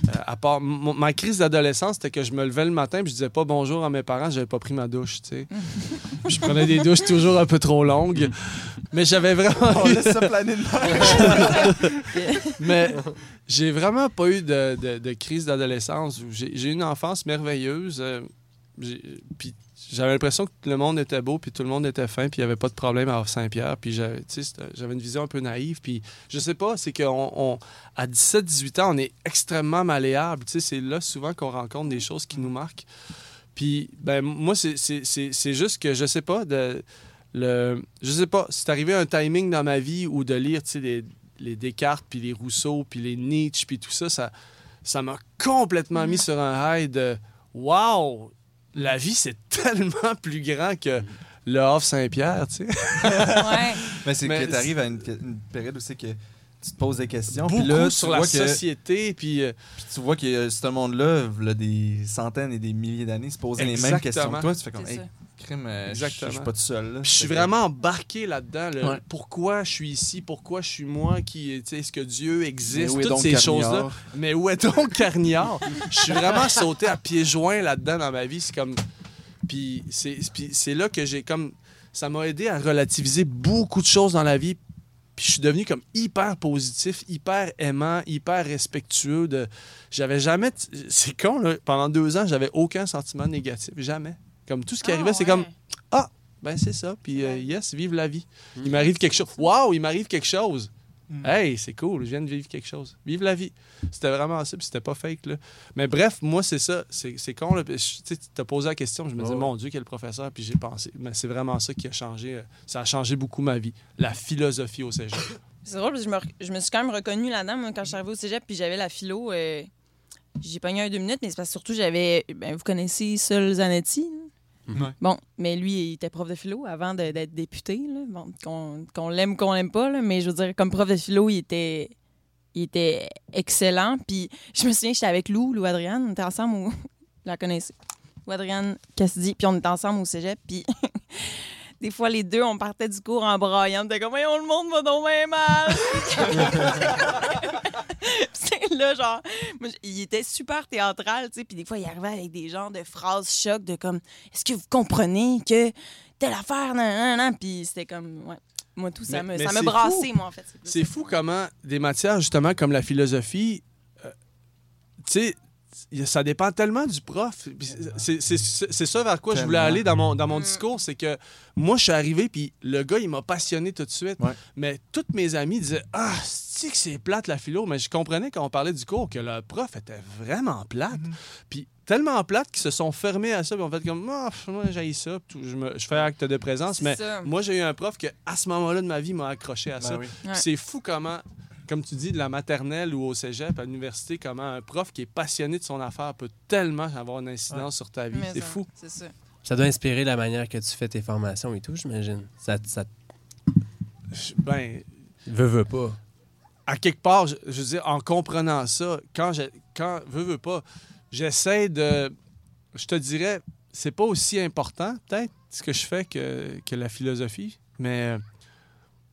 euh, à part, mon- ma crise d'adolescence, c'était que je me levais le matin et je disais pas bonjour à mes parents, j'avais pas pris ma douche. tu sais. je prenais des douches toujours un peu trop longues. Mais j'avais vraiment On laisse ça planer de l'air. mais j'ai vraiment pas eu de, de- de crise d'adolescence. J'ai j'ai eu une enfance merveilleuse. euh, j'ai- puis j'avais l'impression que le monde était beau, puis tout le monde était fin, puis il n'y avait pas de problème à Saint-Pierre. Puis j'avais une vision un peu naïve. Puis je sais pas, c'est qu'à on, à 17-18 ans, on est extrêmement malléable. C'est là souvent qu'on rencontre des choses qui nous marquent. Puis, ben, moi, c'est- juste que je sais pas, de, le, je sais pas, c'est arrivé un timing dans ma vie où de lire, les, les Descartes, puis les Rousseau, puis les Nietzsche, puis tout ça ça m'a complètement mis sur un high de Wow! La vie, c'est tellement plus grand que le Havre Saint-Pierre, tu sais. ouais. Mais c'est que tu arrives à une, une période où c'est que tu te poses des questions. Puis là, tu sur vois la que, société, puis euh, puis tu vois que euh, ce monde-là, des centaines et des milliers d'années, se poser les mêmes questions que toi. Tu fais comme, hey, crime, euh, je Exactement. je suis pas tout seul. là. Puis je suis vraiment embarqué là-dedans. Ouais. Pourquoi je suis ici? Pourquoi je suis moi? Qui, tu sais, Est-ce que Dieu existe? où est Toutes donc ces choses-là. Mais où est donc Carniard? je suis vraiment sauté à pieds joints là-dedans dans ma vie. C'est comme... Puis c'est puis c'est là que j'ai comme... Ça m'a aidé à relativiser beaucoup de choses dans la vie. Puis je suis devenu comme hyper positif, hyper aimant, hyper respectueux. de J'avais jamais... C'est con, là. Pendant deux ans, j'avais aucun sentiment négatif. Jamais. Comme tout ce qui Ah, arrivait, c'est comme... Ben, c'est ça. Puis, euh, yes, vive la vie. Il m'arrive quelque chose. Waouh, il m'arrive quelque chose. Mm. Hey, c'est cool, je viens de vivre quelque chose. Vive la vie. C'était vraiment ça, puis c'était pas fake. Là. Mais bref, moi, c'est ça. C'est con. Là. Tu sais, tu t'as posé la question, je me disais, mon Dieu, quel professeur. Puis j'ai pensé, mais c'est vraiment ça qui a changé. euh, Ça a changé beaucoup ma vie. La philosophie au cégep. C'est drôle, parce que je me, re- je me suis quand même reconnue là-dedans, quand je suis arrivée au cégep, puis j'avais la philo. euh, j'ai pogné un deux minutes, mais c'est parce que surtout, j'avais. Ben, vous connaissez Sol Zanetti? là? Ouais. Bon, mais lui, il était prof de philo avant de- d'être député. là. Bon, qu'on qu'on l'aime ou qu'on l'aime pas, là, mais je veux dire, comme prof de philo, il était, il était excellent. Puis je me souviens, j'étais avec Lou, Lou Adriane, on était ensemble, au... vous la connaissez. Lou Adriane Cassidy, puis on était ensemble au cégep, puis des fois, les deux, on partait du cours en braillant. T'es comme, Voyons, le monde va donc bien mal. c'est là, genre, moi, il était super théâtral, tu sais, puis des fois, il arrivait avec des genres de phrases choc de comme, est-ce que vous comprenez que telle affaire, nan, nan, nan, puis c'était comme, ouais. Moi, tout ça Mais- me, mais ça me c'est brassé, fou. moi, en fait. C'est fou comment des matières, justement, comme la philosophie, euh, tu sais, ça dépend tellement du prof. C'est c'est- c'est- c'est ça vers quoi je voulais aller dans mon, dans mon Mm. discours, c'est que moi, je suis arrivé, puis le gars, il m'a passionné tout de suite. Ouais. Mais tous mes amis disaient Ah, c'est que c'est plate la philo. Mais je comprenais quand on parlait du cours que le prof était vraiment plate. Mhm. Puis tellement plate qu'ils se sont fermés à ça, puis ont fait comme Ah, moi, j'ai ça, tout. je, me- je fais acte de présence. Mais ça. moi, j'ai eu un prof qui, à ce moment-là de ma vie, m'a accroché à Ben ça. oui. Ouais. C'est fou comment, comme tu dis, de la maternelle ou au cégep, à l'université, comment un prof qui est passionné de son affaire peut tellement avoir une incidence sur ta vie. C'est fou. C'est ça. Ça doit inspirer la manière que tu fais tes formations et tout, j'imagine. Ça, ça Ben, veut, veut pas. à quelque part, je, je veux dire, en comprenant ça, quand je, quand, veux, veux pas, j'essaie de. Je te dirais, c'est pas aussi important, peut-être, ce que je fais que, que la philosophie, mais euh,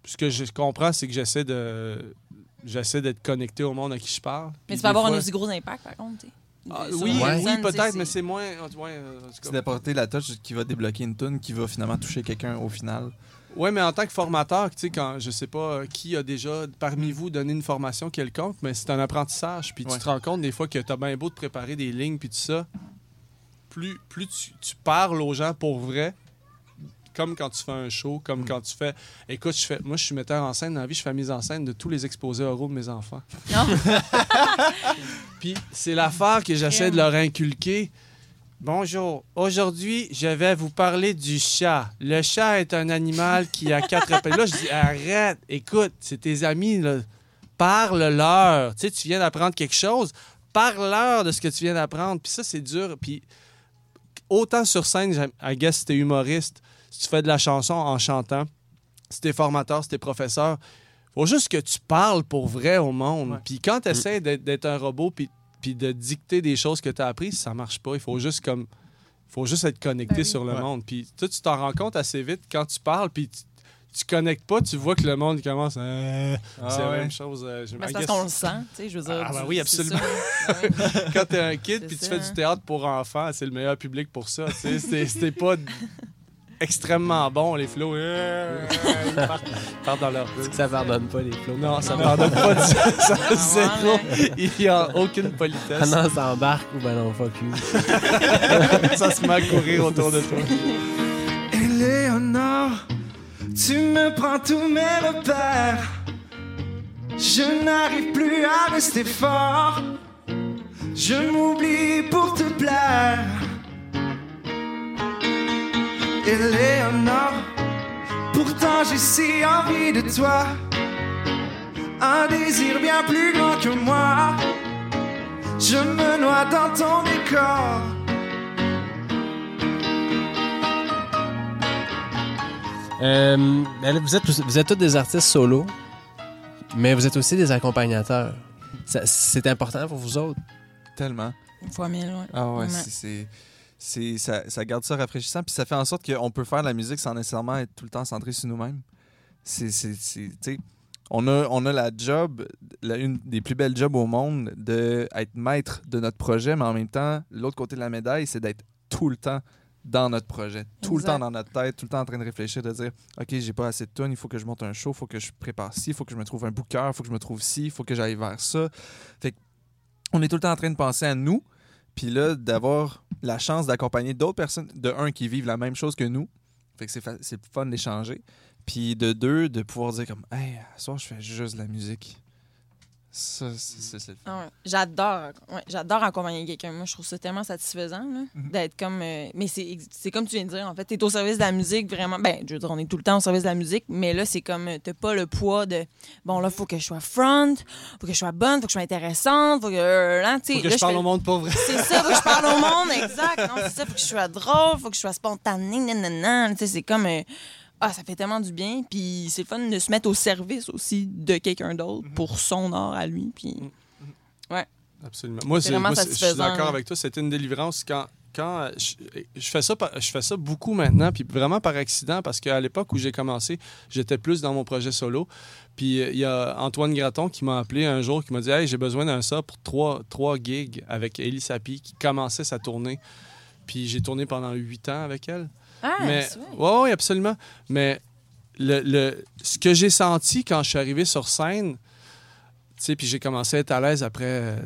ce que je comprends, c'est que j'essaie de. J'essaie d'être connecté au monde à qui je parle. Mais tu peux des avoir un aussi gros impact, par contre. Ah, oui, oui, peut-être, mais c'est moins. ouais, euh, en tout cas. C'est d'apporter la touche qui va débloquer une tune qui va finalement toucher quelqu'un au final. Oui, mais en tant que formateur, tu sais, quand je sais pas euh, qui a déjà parmi vous donné une formation quelconque, mais c'est un apprentissage. Puis Ouais. tu te rends compte des fois que tu as bien beau de préparer des lignes puis tout ça. Plus, plus tu, tu parles aux gens pour vrai, comme quand tu fais un show, comme quand tu fais. Écoute, je fais, moi, je suis metteur en scène dans la vie, je fais la mise en scène de tous les exposés oraux de mes enfants. Non. Puis c'est l'affaire que j'essaie de leur inculquer. Bonjour. Aujourd'hui, je vais vous parler du chat. Le chat est un animal qui a quatre pattes. Là, je dis arrête, écoute, c'est tes amis, là. Parle-leur. Tu sais, tu viens d'apprendre quelque chose. Parle-leur de ce que tu viens d'apprendre. Puis ça, c'est dur. Puis autant sur scène, I guess, si t'es humoriste, si tu fais de la chanson en chantant, si t'es formateur, si t'es professeur, faut juste que tu parles pour vrai au monde. Ouais. Puis quand tu essaies d'être un robot puis, puis de dicter des choses que tu as apprises, ça marche pas. Il faut juste comme faut juste être connecté Ben oui. sur le Ouais. monde. Puis toi, tu t'en rends compte assez vite quand tu parles puis tu, tu connectes pas, tu vois que le monde commence à... Ah c'est la même chose. euh, je- c'est parce qu'on le sent, tu sais, je veux dire. Ah, ben oui, absolument. oui. quand t'es un kid puis tu fais hein. du théâtre pour enfants, c'est le meilleur public pour ça. tu sais. C'est- C'était pas extrêmement bon, les flots. euh, Ils partent, partent dans leur C'est que ça pardonne pas les flots? Non, ça pardonne pas du ça, Ah, zéro. ouais, Il n'y a aucune Ah politesse. non, ça embarque ou ben non, fuck you. ça se met à courir autour de toi. Éléonore, tu me prends tous mes repères. Je n'arrive plus à rester fort. Je m'oublie pour j'ai si envie de toi. Un désir bien plus grand que moi. Je me noie dans ton décor. Euh, vous, êtes, tous- vous êtes tous des artistes solo, mais vous êtes aussi des accompagnateurs. C'est important pour vous autres. Tellement. Une fois mille, ouais. Ah ouais, c'est- Ça, ça garde ça rafraîchissant, puis ça fait en sorte qu'on peut faire de la musique sans nécessairement être tout le temps centré sur nous-mêmes. C'est. On a, on a la job, la, une des plus belles jobs au monde, d'être maître de notre projet, mais en même temps, l'autre côté de la médaille, c'est d'être tout le temps dans notre projet, tout le temps dans notre tête, tout le temps en train de réfléchir, de dire OK, j'ai pas assez de tonnes, il faut que je monte un show, il faut que je prépare ci, il faut que je me trouve un booker, il faut que je me trouve ci, il faut que j'aille vers ça. Fait on est tout le temps en train de penser à nous, puis là, d'avoir la chance d'accompagner d'autres personnes, de un, qui vivent la même chose que nous, fait que c'est fun d'échanger, puis de deux, de pouvoir dire comme Hey, ce soir, je fais juste de la musique. Ça, c'est c'est- c'est le fun. Ah ouais. J'adore, ouais, j'adore accompagner quelqu'un. Moi, je trouve ça tellement satisfaisant là, Mhm. d'être comme. euh, mais c'est, c'est comme tu viens de dire, en fait, t'es au service de la musique vraiment. Ben, je veux dire, on est tout le temps au service de la musique, mais là, c'est comme euh, t'as pas le poids de bon là, faut que je sois front, faut que je sois bonne, faut que je sois intéressante, faut que euh, là, Faut que là, je parle fais- au monde pour vrai. C'est ça, faut que je parle au monde, exact. Non, c'est ça, faut que je sois drôle, faut que je sois spontanée, nanana. Tu sais, c'est comme. euh, ah, ça fait tellement du bien. Puis c'est le fun de se mettre au service aussi de quelqu'un d'autre pour son art à lui. Puis Absolument. Moi, C'est c'est, vraiment moi, je suis d'accord avec toi. C'était une délivrance quand. Quand euh, je, je fais ça, je fais ça beaucoup maintenant, puis vraiment par accident, parce qu'à l'époque où j'ai commencé, j'étais plus dans mon projet solo. Puis euh, il y a Antoine Graton qui m'a appelé un jour, qui m'a dit Hey, j'ai besoin d'un ça pour trois, trois gigs avec Ellie Sapi, qui commençait sa tournée. Puis j'ai tourné pendant huit ans avec elle. Ah, mais ouais, ouais, absolument. Mais le, le- ce que j'ai senti quand je suis arrivé sur scène, tu sais, puis j'ai commencé à être à l'aise après euh,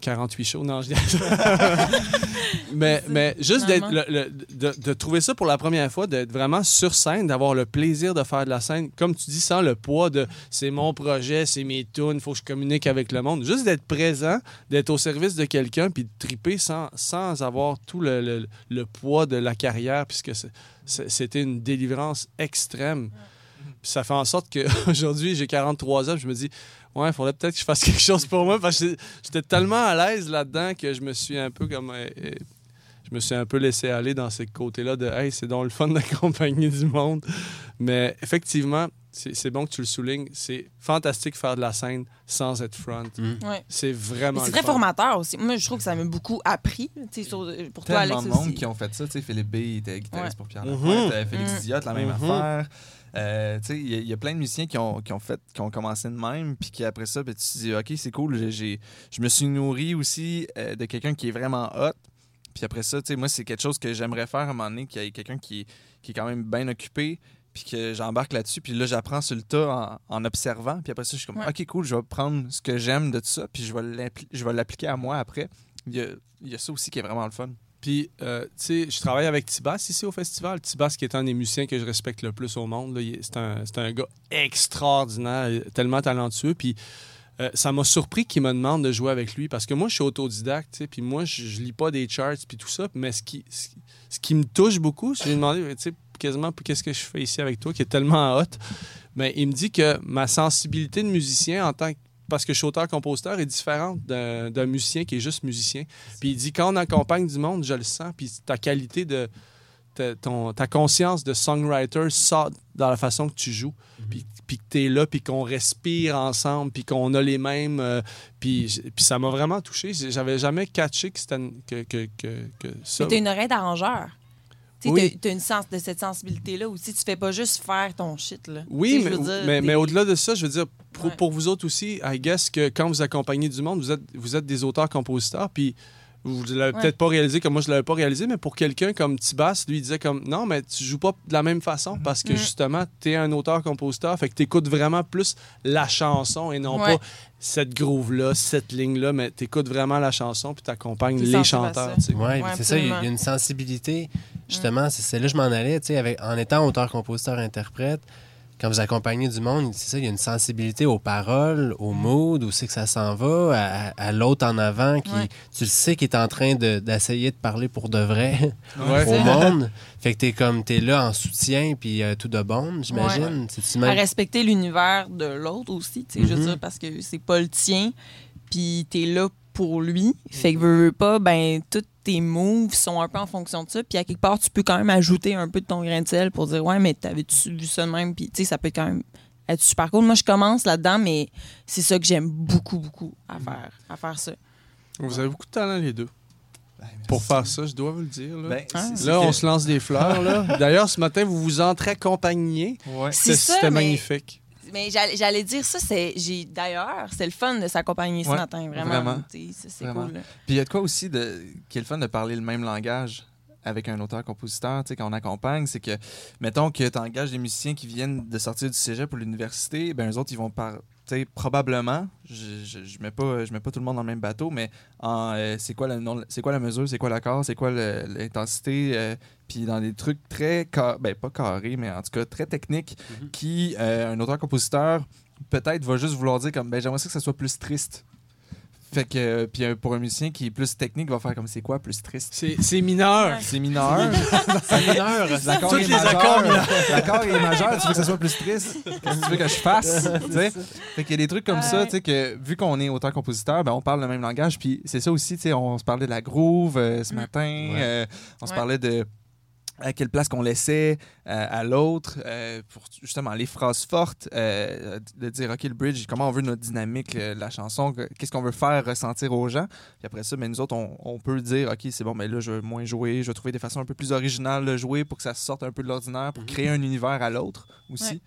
48 shows. Non, je mais, mais juste le- le- de, de trouver ça pour la première fois, d'être vraiment sur scène, d'avoir le plaisir de faire de la scène, comme tu dis, sans le poids de c'est mon projet, c'est mes tunes, il faut que je communique avec le monde. Juste d'être présent, d'être au service de quelqu'un, puis de triper sans, sans avoir tout le, le- le poids de la carrière, puisque c'était une délivrance extrême. Puis ça fait en sorte qu'aujourd'hui, j'ai 43 ans, je me dis, ouais, il faudrait peut-être que je fasse quelque chose pour moi, parce que j'étais- j'étais tellement à l'aise là-dedans que je me suis un peu comme. euh, euh, je me suis un peu laissé aller dans ces côtés-là de, hey, c'est donc le fun d'accompagner du monde. Mais effectivement, c'est c'est bon que tu le soulignes, c'est fantastique faire de la scène sans être front. Mm. Ouais. C'est vraiment c'est très fun. formateur aussi. Moi, je trouve que ça m'a beaucoup appris. tu sais, sur- pour toi, Tellement Alex de monde aussi. qui ont fait ça. Tu sais, Philippe B il était guitariste Ouais. pour Pierre euh, Félix. Diot, la même Mhm. affaire. Euh, tu sais, il y, a- il y a plein de musiciens qui ont, qui ont fait, qui ont commencé de même, puis qui après ça, ben, tu te dis, OK, c'est cool, je me suis nourri aussi euh, de quelqu'un qui est vraiment hot. Puis après ça, tu sais, moi, c'est quelque chose que j'aimerais faire à un moment donné, qu'il y ait quelqu'un qui, qui est quand même bien occupé, puis que j'embarque là-dessus. Puis là, j'apprends sur le tas en, en observant. Puis après ça, je suis comme, Ouais. OK, cool, je vais prendre ce que j'aime de tout ça, puis je vais l'appli- je vais l'appliquer à moi après. Il y, a, il y a ça aussi qui est vraiment le fun. Puis, euh, tu sais, je travaille avec Tibas ici au festival. Tibas, qui est un des musiciens que je respecte le plus au monde. C'est un, c'est un gars extraordinaire, tellement talentueux. Puis, euh, ça m'a surpris qu'il me demande de jouer avec lui parce que moi, je suis autodidacte, puis moi, je, lis pas des charts puis tout ça. Mais ce qui, ce, qui me touche beaucoup, j'ai demandé, quasiment, qu'est-ce que je fais ici avec toi, qui est tellement hot? Mais il me dit que ma sensibilité de musicien en tant que parce que je suis auteur-compositeur est différente d'un musicien qui est juste musicien. Puis il dit quand on accompagne du monde, je le sens, puis ta qualité de ta, ton- ta conscience de songwriter sort dans la façon que tu joues, puis, puis que tu es là, puis qu'on respire ensemble, puis qu'on a les mêmes. euh, puis, puis ça m'a vraiment touché. J'avais jamais catché que c'était que, que, que, que ça. Mais une oreille d'arrangeur. Tu sais, Oui. t'as- t'as une sens de cette sensibilité-là aussi. Tu fais pas juste faire ton shit, là. Oui, mais, dire, mais, au-delà de ça, je veux dire, pour, Ouais. pour vous autres aussi, I guess que quand vous accompagnez du monde, vous êtes, vous êtes des auteurs-compositeurs, puis vous ne l'avez Ouais. peut-être pas réalisé comme moi je l'avais pas réalisé, mais pour quelqu'un comme Tibas, lui, il disait comme non, mais tu joues pas de la même façon parce que Mhm. justement, tu es un auteur-compositeur, fait que tu écoutes vraiment plus la chanson et non Ouais. pas cette groove-là, cette ligne-là, mais tu écoutes vraiment la chanson puis tu accompagnes les chanteurs. sais. Ouais, c'est ça, il y a- une sensibilité. Justement, c'est c'est là que je m'en allais, tu sais, avec- en étant auteur, compositeur, interprète. Quand vous accompagnez du monde, c'est ça, il y a une sensibilité aux paroles, au mood, où c'est que ça s'en va, à, l'autre en avant qui, Ouais. tu le sais, qui est en train de- d'essayer de, parler pour de vrai Ouais. au monde. Fait que t'es comme, t'es là en soutien, puis euh, tout de bon, j'imagine. C'est-tu à respecter l'univers de l'autre aussi, tu sais, je veux Mhm. dire, parce que c'est pas le tien, puis t'es là pour lui. Fait que veux, veux pas, ben, tous tes moves sont un peu en fonction de ça, puis à quelque part, tu peux quand même ajouter un peu de ton grain de sel pour dire, ouais, mais t'avais-tu vu ça de même, puis tu sais, ça peut quand même être super cool. Moi, je commence là-dedans, mais c'est ça que j'aime beaucoup, beaucoup à faire, à faire ça. Vous avez beaucoup de talent, les deux. Ben. Pour faire ça, je dois vous le dire. Là, Ben, Ah. Là, on se lance des fleurs. là. D'ailleurs, ce matin, vous vous entre-accompagniez. Ouais. C'est ça, C'était mais- magnifique. Mais j'allais dire ça, c'est j'ai d'ailleurs, c'est le fun de s'accompagner ce Ouais, matin, vraiment. vraiment. C'est cool. là. Puis il y a de quoi aussi de, qui est le fun de parler le même langage avec un auteur-compositeur, tu sais, quand on accompagne, c'est que, mettons que tu engages des musiciens qui viennent de sortir du cégep pour l'université, ben eux autres, ils vont par, tu sais, probablement, je, je, je mets pas, je mets pas tout le monde dans le même bateau, mais en, euh, c'est quoi, quoi la mesure, c'est quoi l'accord, c'est quoi l'intensité, euh, puis dans des trucs très, ben pas carrés, mais en tout cas très techniques, Mhm. qui, euh, un auteur-compositeur, peut-être va juste vouloir dire comme, ben j'aimerais que ça soit plus triste. Fait que, euh, puis euh, pour un musicien qui est plus technique, va faire comme c'est quoi plus triste? C'est c'est mineur. C'est mineur. C'est mineur. L'accord est majeur. L'accord est majeur, tu veux que ça soit plus triste? Qu'est-ce que tu veux que je fasse? Tu sais? Fait qu'il y a des trucs comme ça, tu sais, que vu qu'on est auteur-compositeur, ben, on parle le même langage. Puis c'est ça aussi, tu sais, on se parlait de la groove euh, ce Mm. matin. euh, on se Ouais. parlait de à quelle place qu'on laissait euh, à l'autre euh, pour justement les phrases fortes, euh, de dire OK, le bridge, comment on veut notre dynamique, euh, la chanson, que- qu'est-ce qu'on veut faire ressentir aux gens? Puis après ça, ben, nous autres, on, on peut dire OK, c'est bon, mais là, je veux moins jouer, je veux trouver des façons un peu plus originales de jouer pour que ça sorte un peu de l'ordinaire, pour créer un univers à l'autre aussi. Ouais.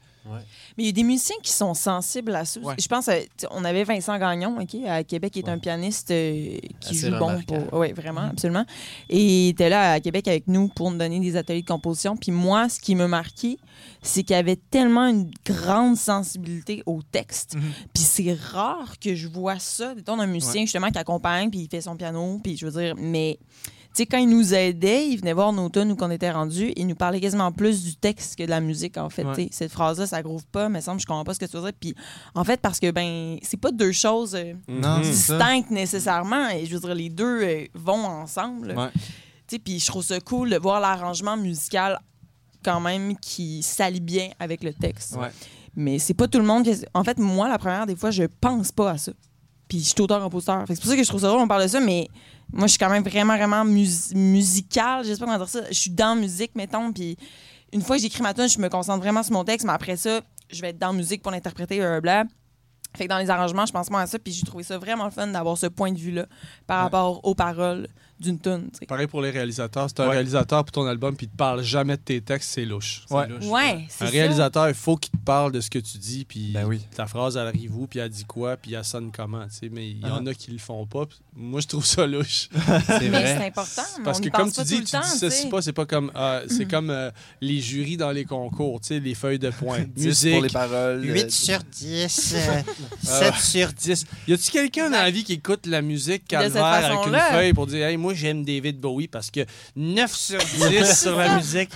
Mais il y a des musiciens qui sont sensibles à ça. Ouais. Je pense, on avait Vincent Gagnon, OK, à Québec, qui est un pianiste euh, qui Assez joue bon pour. Oui, vraiment, absolument. Et il était là à Québec avec nous pour nous donner des ateliers de composition. Puis moi, ce qui me marquait, c'est qu'il y avait tellement une grande sensibilité au texte. Mhm. Puis c'est rare que je vois ça. Mettons, un musicien, justement, qui accompagne, puis il fait son piano, puis je veux dire, mais. Tu sais, quand il nous aidait, il venait voir nos tunes où qu'on était rendus, il nous parlait quasiment plus du texte que de la musique, en fait. Ouais. Cette phrase-là, ça groove pas, mais semble, je comprends pas ce que tu veux dire. Puis, en fait, parce que, ben, c'est pas deux choses euh, Non, Mhm. distinctes nécessairement. Et je veux dire, les deux euh, vont ensemble. Ouais. Tu sais, puis je trouve ça cool de voir l'arrangement musical quand même qui s'allie bien avec le texte. Ouais. Mais c'est pas tout le monde qui... En fait, moi, la première, des fois, je pense pas à ça. Puis je suis auteur-compositeur. Fait que C'est pour ça que je trouve ça drôle, on parle de ça, mais Moi, je suis quand même vraiment, vraiment mus- musicale. Je sais pas comment dire ça. Je suis dans la musique, mettons. Puis une fois que j'écris ma tune, je me concentre vraiment sur mon texte. Mais après ça, je vais être dans la musique pour l'interpréter, blablabla. Fait que dans les arrangements, je pense moins à ça. Puis j'ai trouvé ça vraiment fun d'avoir ce point de vue-là par Ouais. rapport aux paroles d'une tune. Pareil pour les réalisateurs. C'est un Ouais. réalisateur pour ton album puis il te parle jamais de tes textes, c'est louche. C'est Ouais. louche. Ouais, Un ça. réalisateur, il faut qu'il te parle de ce que tu dis, puis Ben oui. ta phrase, elle arrive où, puis elle dit quoi, puis elle sonne comment, tu sais. Mais il y en Ah. a qui le font pas. Moi, je trouve ça louche. C'est Mais c'est vrai. important. Parce que comme tu dis, tu temps, sais. pas, c'est pas comme... euh, c'est comme euh, les jurys dans les concours, tu sais, les feuilles de points. 10 Musique, pour les paroles. 8 euh, sur 10, Ah. 7 sur 10. Y a-tu quelqu'un dans la vie qui écoute la musique calvaire avec une feuille pour dire Hey, moi j'aime David Bowie parce que 9 sur 10 sur la musique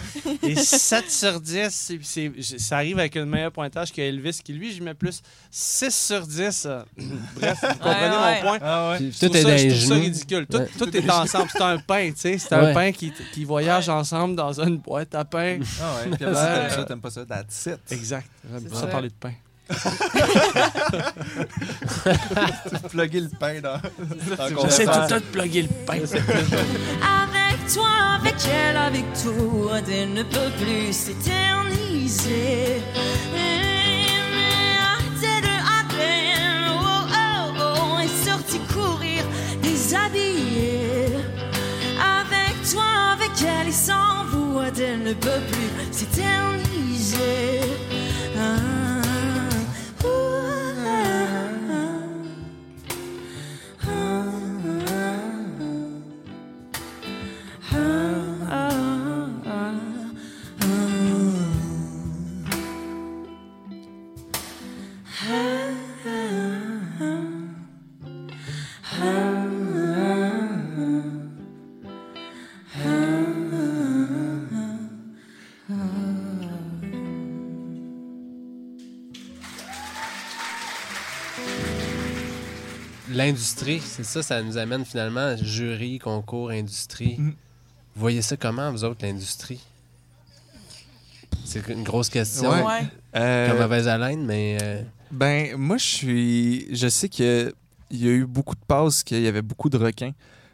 et 7 sur 10, c'est- c'est- ça arrive avec un meilleur pointage que Elvis qui lui, je mets plus 6 sur 10. euh, Bref, vous comprenez ouais. mon point. Ah ouais. Je Tout est ça, dans je trouve ça ridicule. Tout, Ouais. tout est ensemble. C'est un pain, tu sais. C'est un Ouais. pain qui, qui voyage ensemble dans une boîte à pain. Ah ouais. Puis après ça, t'aimes ça, t'aimes pas ça. That's it. Exact. J'aime ça. parler de pain. Plugger le pain dans. dans J'essaie tout le temps de plugger le pain. Avec toi, avec elle, avec toi, elle ne peut plus s'éterniser. Oh oh oh, est sorti courir déshabillée. Avec toi, avec elle et sans vous, elle ne peut plus s'éterniser. L'industrie, c'est ça, ça nous amène finalement jury, concours, industrie. Mm. Vous voyez ça comment, vous autres, l'industrie? C'est une grosse question. Ouais. Ouais. Euh, Comme mauvaise haleine, mais euh, Ben, moi, je suis. Je sais qu'il y a eu beaucoup de passes, qu'il y avait beaucoup de requins,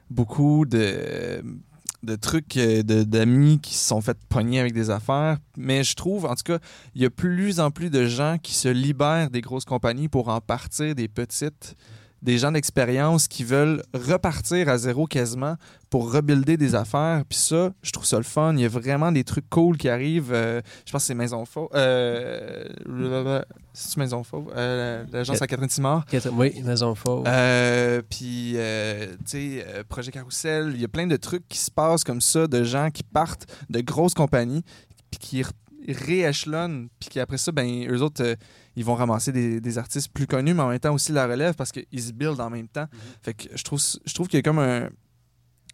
beaucoup de, de trucs euh, de- d'amis qui se sont fait pogner avec des affaires. Mais je trouve, en tout cas, il y a plus en plus de gens qui se libèrent des grosses compagnies pour en partir des petites. Des gens d'expérience qui veulent repartir à zéro quasiment pour rebuilder des affaires. Puis ça, je trouve ça le fun. Il y a vraiment des trucs cool qui arrivent. Euh, je pense que c'est Maison Fauve. Euh, c'est Maison Fauve? Euh, L'agence à Catherine Simard? oui, Maison Fauve. Euh, puis, tu sais, Projet Carousel, il y a plein de trucs qui se passent comme ça, de gens qui partent de grosses compagnies, puis qui re- rééchelonnent, puis qui après ça, ben, eux autres, euh, ils vont ramasser des, des artistes plus connus, mais en même temps aussi la relève parce qu'ils se buildent en même temps. Fait que je trouve, je trouve qu'il y a comme un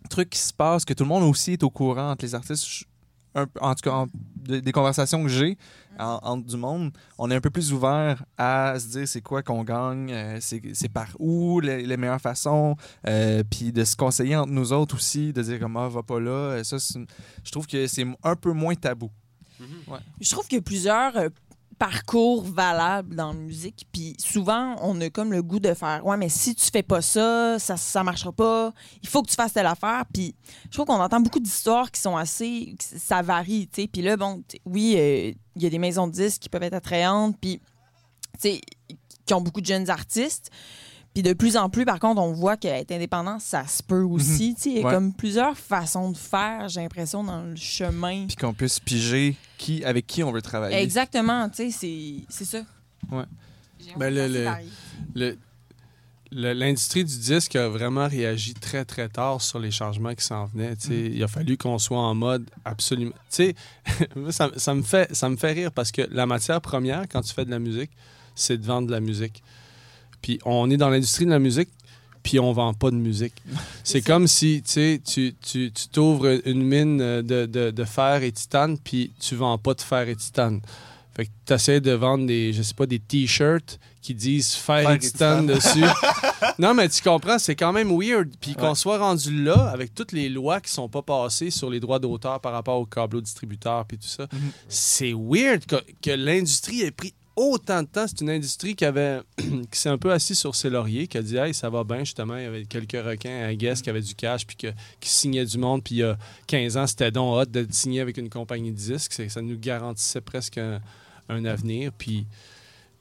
truc qui se passe, que tout le monde aussi est au courant entre les artistes. Je- un- en tout cas, en- de- des conversations que j'ai en- entre du monde, on est un peu plus ouvert à se dire c'est quoi qu'on gagne, euh, c'est par où les, les meilleures façons, euh, puis de se conseiller entre nous autres aussi, de dire comme ah, va pas là. Ça, je trouve que c'est un peu moins tabou. Je trouve qu'il y a plusieurs euh, parcours valables dans la musique. Puis souvent, on a comme le goût de faire Ouais, mais si tu fais pas ça, ça, ça marchera pas. Il faut que tu fasses telle affaire. Puis je trouve qu'on entend beaucoup d'histoires qui sont assez. Ça varie, tu sais. Puis là, bon, oui, euh, il y a des maisons de disques qui peuvent être attrayantes. Puis, tu sais, qui ont beaucoup de jeunes artistes. Puis de plus en plus, par contre, on voit qu'être indépendant, ça se peut aussi. tu sais. Il y a Ouais. comme plusieurs façons de faire, j'ai l'impression, dans le chemin. Puis qu'on puisse piger qui, avec qui on veut travailler. Exactement, tu sais, c'est- c'est ça. Ouais. J'ai Ben, le- L'industrie du disque a vraiment réagi très, très tard sur les changements qui s'en venaient. sais. Il a fallu qu'on soit en mode absolument. Tu sais, moi, ça, ça me fait, ça me fait rire parce que la matière première, quand tu fais de la musique, c'est de vendre de la musique. Puis on est dans l'industrie de la musique, puis on vend pas de musique. C'est comme si tu tu tu- tu t'ouvres une mine de, de- de fer et titane, puis tu vends pas de fer et titane. Fait que tu essaies de vendre des, je sais pas, des t-shirts qui disent fer, Fer et titane dessus. non, mais tu comprends, c'est quand même weird. Puis qu'on Ouais. soit rendu là, avec toutes les lois qui sont pas passées sur les droits d'auteur par rapport aux câbles distributeurs puis tout ça, Mhm. c'est weird que, que l'industrie ait pris autant de temps. C'est une industrie qui avait qui s'est un peu assis sur ses lauriers, qui a dit Hey, ça va bien, justement. Il y avait quelques requins à Guess qui avaient du cash puis qui signaient du monde. Puis il y a 15 ans, c'était donc hot de signer avec une compagnie de disques. Ça nous garantissait presque un, un avenir. Puis.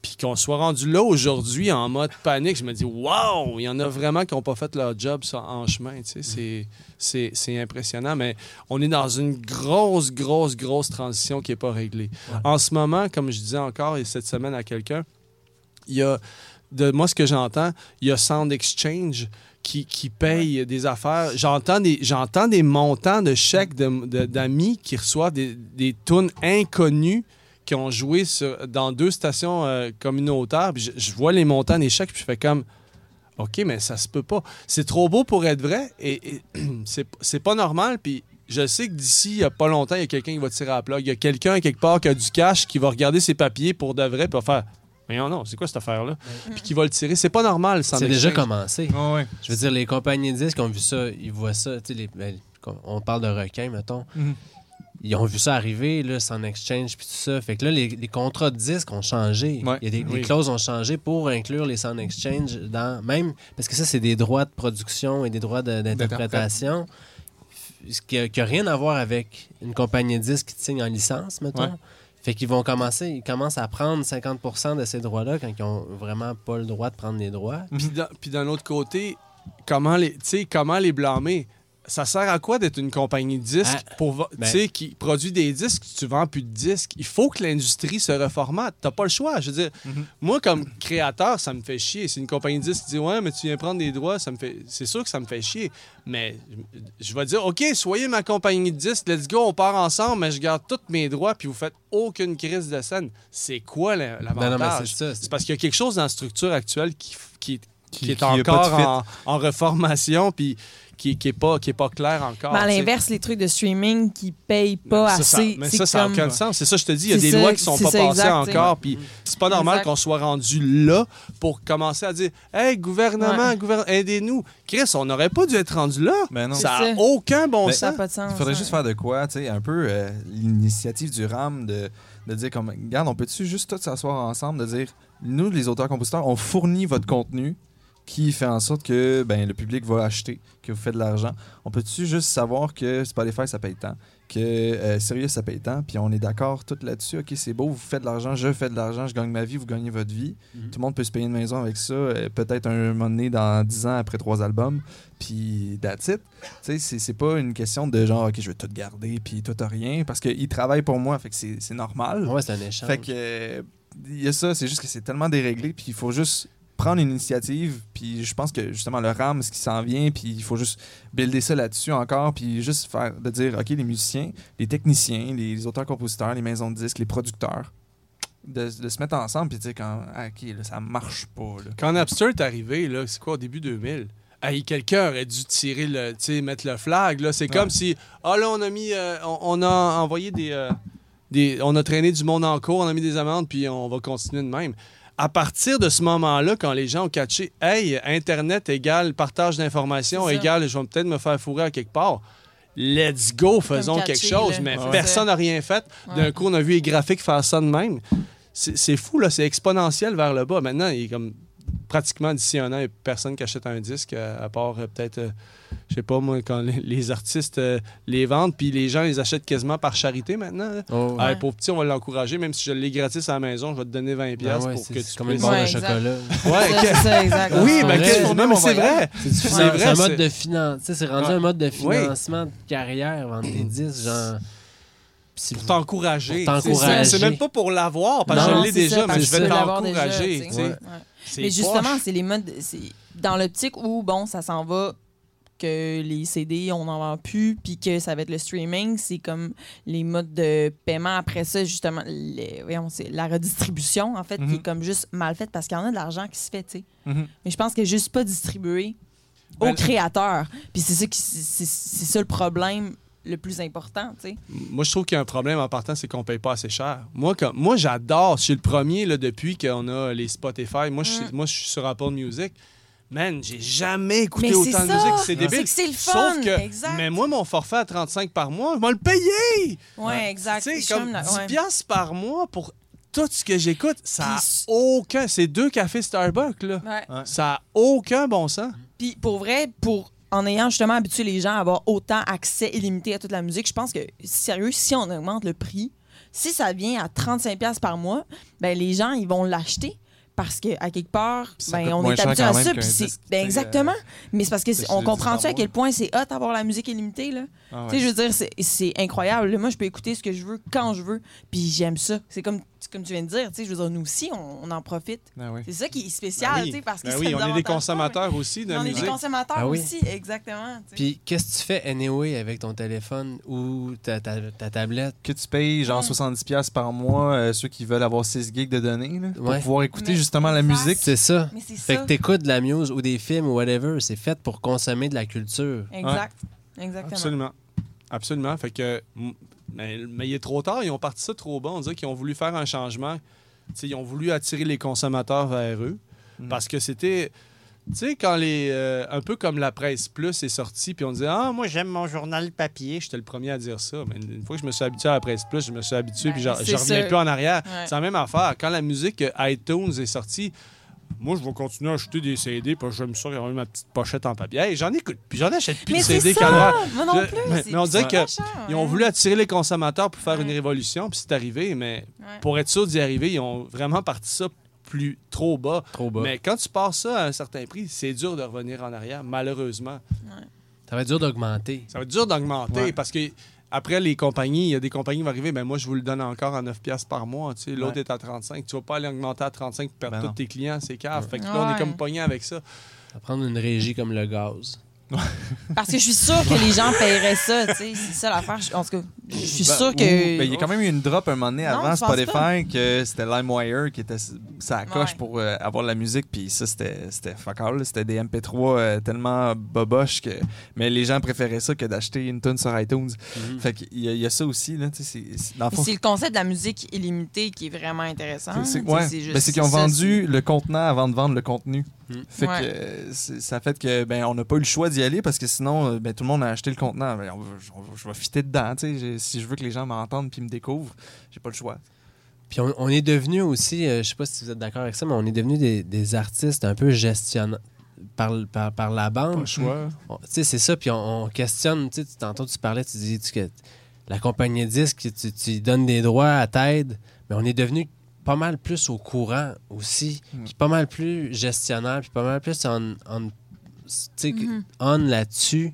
Puis qu'on soit rendu là aujourd'hui en mode panique, je me dis, waouh, il y en a vraiment qui n'ont pas fait leur job en chemin. tu sais. C'est- impressionnant, mais on est dans une grosse, grosse, grosse transition qui n'est pas réglée. En ce moment, comme je disais encore et cette semaine à quelqu'un, il y a, de moi, ce que j'entends, il y a Sound Exchange qui, qui paye des affaires. J'entends des, des montants de chèques de- de- d'amis qui reçoivent des, des tunes inconnues qui ont joué sur- dans deux stations euh, communautaires. Puis je, je vois les montants des chèques, puis je fais comme. OK, mais ça se peut pas. C'est trop beau pour être vrai et, et c'est c'est pas normal. Puis je sais que d'ici, il y a pas longtemps, il y a quelqu'un qui va tirer à la plug. Il y a quelqu'un quelque part qui a du cash qui va regarder ses papiers pour de vrai, puis va faire. Mais non, non, c'est quoi cette affaire-là? Puis qui va le tirer. C'est pas normal, ça. C'est déjà commencé. Ouais. Je veux dire, les compagnies de disques ont vu ça, ils voient ça. tu sais, les- ben, on parle de requins, mettons. Mhm. Ils ont vu ça arriver, là, sans exchange, puis tout ça. Fait que là, les, les contrats de disques ont changé. Ouais. Il y a des, les clauses ont changé pour inclure les sans exchange dans même parce que ça c'est des droits de production et des droits de- d'interprétation, ce qui n'a rien à voir avec une compagnie de disques qui te signe en licence, mettons. Ouais. Fait qu'ils vont commencer, ils commencent à prendre 50% de ces droits-là quand ils ont vraiment pas le droit de prendre les droits. Puis d'un- autre côté, comment les, tu sais, comment les blâmer? Ça sert à quoi d'être une compagnie de disques Ah, pour, ben- qui produit des disques, tu vends plus de disques? Il faut que l'industrie se reformate. T'as pas le choix. Je veux dire, Mhm. moi, comme créateur, ça me fait chier. C'est une compagnie de disques dit Ouais, mais tu viens prendre des droits, ça me fait. C'est sûr que ça me fait chier. Mais je- vais dire OK, soyez ma compagnie de disques, let's go, on part ensemble, mais je garde tous mes droits, puis vous faites aucune crise de scène. C'est quoi l'avantage? c'est parce qu'il y a quelque chose dans la structure actuelle qui, qui, qui, Qui- est encore en, en reformation, puis qui, qui est pas qui est pas clair encore. Mais à l'inverse, les trucs de streaming qui payent pas Mais ça, assez. mais ça, ça n'a comme- aucun sens. C'est ça, je te dis, il y a des ça, lois qui sont c'est pas ça, passées exact, encore, puis c'est pas normal qu'on soit rendu là pour commencer à dire Hey, gouvernement, Ouais. aidez-nous. Chris, on n'aurait pas dû être rendu là. Ben non. C'est Ça n'a aucun bon Ben, sens. pas de sens. Il faudrait juste faire de quoi, tu sais, un peu euh, l'initiative du RAM de, de dire comme, regarde, on peut-tu juste tous s'asseoir ensemble, de dire, nous, les auteurs-compositeurs, on fournit votre contenu qui fait en sorte que ben, le public va acheter, que vous faites de l'argent. On peut-tu juste savoir que Spotify, ça paye tant, que euh, Sirius, ça paye tant, puis on est d'accord tout là-dessus, ok, c'est beau, vous faites de l'argent, je fais de l'argent, je gagne ma vie, vous gagnez votre vie. Mhm. Tout le monde peut se payer une maison avec ça, euh, peut-être un moment donné dans 10 ans après trois albums, puis that's it. Tu sais, c'est- pas une question de genre, OK, je vais tout garder, puis tout à rien, parce qu'ils travaillent pour moi, fait que c'est c'est normal. Ouais, c'est un échange. Fait que, euh, il y a ça, c'est juste que c'est tellement déréglé, puis il faut juste prendre une initiative, puis je pense que justement le RAM, ce qui s'en vient, puis il faut juste builder ça là-dessus encore, puis juste faire, de dire, OK, les musiciens, les techniciens, les auteurs-compositeurs, les maisons de disques, les producteurs, de, de se mettre ensemble, puis dire, quand, ah, OK, là, ça marche pas, là. Quand Napster est arrivé, là, c'est quoi, au début 2000? Hey, quelqu'un aurait dû tirer le, tu mettre le flag. Là. C'est Ouais. comme si, ah là, on a mis, euh, on, on a envoyé des, euh, des, on a traîné du monde en cours, on a mis des amendes, puis on va continuer de même. À partir de ce moment-là, quand les gens ont catché, hey, Internet égale partage d'informations, égale, je vais peut-être me faire fourrer à quelque part. Let's go, faisons quelque chose. là. Mais Ouais. personne n'a rien fait. D'un Ouais. coup, on a vu les graphiques faire ça de même. C'est c'est fou, là. C'est exponentiel vers le bas. Maintenant, il est comme pratiquement d'ici un an, il n'y a personne qui achète un disque, euh, à part euh, peut-être, euh, je sais pas moi, quand les, les artistes euh, les vendent, puis les gens les achètent quasiment par charité maintenant. Oh, Ah, pauvre petit, on va l'encourager, même si je l'ai gratis à la maison, je vais te donner 20$ ben piastres ouais, pour c'est que c'est tu comme une puisses. barre de chocolat. Ouais, Ça, c'est ça, exact. oui, ben, Ouais. que- non, mais c'est vrai. C'est C'est c'est vrai, un c'est- mode de finance. tu sais, C'est rendu Ouais. un mode de Oui. financement de carrière, vendre des disques, genre. si Pour t'encourager. Pour C'est- t'encourager. C'est même pas pour l'avoir, parce que je l'ai déjà, ça, mais je vais t'encourager. Mais justement, c'est les modes. C'est dans l'optique où, bon, ça s'en va que les CD, on n'en vend plus, puis que ça va être le streaming, c'est comme les modes de paiement après ça, justement, les- voyons, c'est la redistribution, en fait, qui Mhm. est comme juste mal faite parce qu'il y en a de l'argent qui se fait, tu sais. Mhm. Mais je pense qu'elle est juste pas distribuée Ben, aux créateurs. Puis c'est ça, qui- c'est ça le problème le plus important, tu sais. Moi, je trouve qu'il y a un problème en partant, c'est qu'on paye pas assez cher. Moi, comme, moi j'adore. Je suis le premier là, depuis qu'on a les Spotify. Moi, je suis- moi, je suis sur Apple Music. Man, j'ai jamais écouté Mais autant de musique. C'est C'est débile. que c'est le fun! Sauf que, exact. mais moi, mon forfait à 35 par mois, je vais le payer. Ouais, exact. Tu sais, comme comme 10 là- ouais. piastres par mois pour tout ce que j'écoute, ça a Puis- aucun. C'est deux cafés Starbucks, là. Ouais. Ça a aucun bon sens. Puis pour vrai, pour en ayant justement habitué les gens à avoir autant accès illimité à toute la musique, je pense que sérieux, si on augmente le prix, si ça vient à 35 pièces par mois, ben les gens ils vont l'acheter parce que à quelque part, ben on est habitué à ça. puis ben exactement. Mais c'est parce que on comprend tu à quel point c'est hot d'avoir la musique illimitée là? Ah Tu sais, je veux dire, c'est- incroyable. Moi, je peux écouter ce que je veux quand je veux, puis j'aime ça. C'est comme, comme tu viens de dire. tu sais, Je veux dire, nous aussi, on, on en profite. Oui. C'est ça qui est spécial, Ben oui. tu sais, parce que Ben oui, on est des pas, consommateurs aussi de On est des consommateurs oui. aussi, exactement. Puis, qu'est-ce que tu fais anyway avec ton téléphone ou ta, ta, ta tablette? Que tu payes genre Mm. 70$ par mois, euh, ceux qui veulent avoir 6 gigs de données, là, pour Ouais. pouvoir écouter Mais justement la musique. C'est ça. Mais c'est Fait ça. que t'écoutes de la musique ou des films ou whatever. C'est fait pour consommer de la culture. Exact. Exactement. Absolument. Absolument. Fait que. Mais, mais il est trop tard. Ils ont parti ça trop bas. On dirait qu'ils ont voulu faire un changement. Tu sais, ils ont voulu attirer les consommateurs vers eux. Mm. Parce que c'était. Tu sais, quand les. euh, un peu comme la presse plus est sortie, puis on disait Ah, moi, j'aime mon journal papier. J'étais le premier à dire ça. Mais une fois que je me suis habitué à la presse plus, je me suis habitué, Ben, puis je reviens sûr. plus en arrière. Ouais. C'est la même affaire. Quand la musique euh, iTunes est sortie, moi, je vais continuer à acheter des CD, parce que j'aime ça, avoir ma petite pochette en papier. Hey, j'en écoute, puis j'en achète plus Mais de CD ça! Moi non Je- plus. mais- mais on dirait c'est que pas cher, Ils ont ouais. voulu attirer les consommateurs pour faire une révolution, puis c'est arrivé, mais Ouais. pour être sûr d'y arriver, ils ont vraiment parti ça plus trop bas. Trop bas. Mais quand tu passes ça à un certain prix, c'est dur de revenir en arrière, malheureusement. Ça va être dur d'augmenter. Ça va être dur d'augmenter Ouais. parce que après les compagnies, il y a des compagnies qui vont arriver, ben moi je vous le donne encore à 9 pièces par mois, tu sais, l'autre Ouais. est à 35, tu vas pas aller augmenter à 35 pour perdre Ben tous tes clients, c'est cave. Fait que là, on Ouais. est comme pogné avec ça. Ça va prendre une régie comme le gaz. Parce que je suis sûre que les gens paieraient ça, tu sais. C'est ça l'affaire. Je- En tout cas, je suis Ben, sûre que. ben, il y a quand même eu une drop un moment donné Non, avant Spotify que c'était LimeWire qui était sa coche Ouais. pour euh, avoir de la musique. Puis ça, c'était c'était fuck all. C'était des MP3 euh, tellement boboches que. Mais les gens préféraient ça que d'acheter une tune sur iTunes. Fait qu'il y, y a ça aussi. Là, tu sais, c'est- le fond, concept de la musique illimitée qui est vraiment intéressant. c'est- ouais. Ben, qu'ils ont ça, vendu le contenant avant de vendre le contenu. Mm. Fait Ouais. que euh, c'est- ça fait que ben on n'a pas eu le choix d'y aller parce que sinon euh, ben, tout le monde a acheté le contenant. Ben, on va- je, on va- je vais fitter dedans. tu sais. J'ai- Si je veux que les gens m'entendent puis me découvrent, j'ai pas le choix. Puis on, on est devenu aussi, euh, je sais pas si vous êtes d'accord avec ça, mais on est devenu des, des artistes un peu gestionnants par, par, par la Pas bande. le choix. On- Tu sais, c'est ça, puis on, on questionne. Tu sais, tantôt, tu parlais, tu dis tu- que la compagnie de disques, tu, tu donnes des droits à t'aide, mais on est devenu pas mal plus au courant aussi, Mm. puis pas mal plus gestionnaire, puis pas mal plus on, on, tu sais, Mhm. on là-dessus.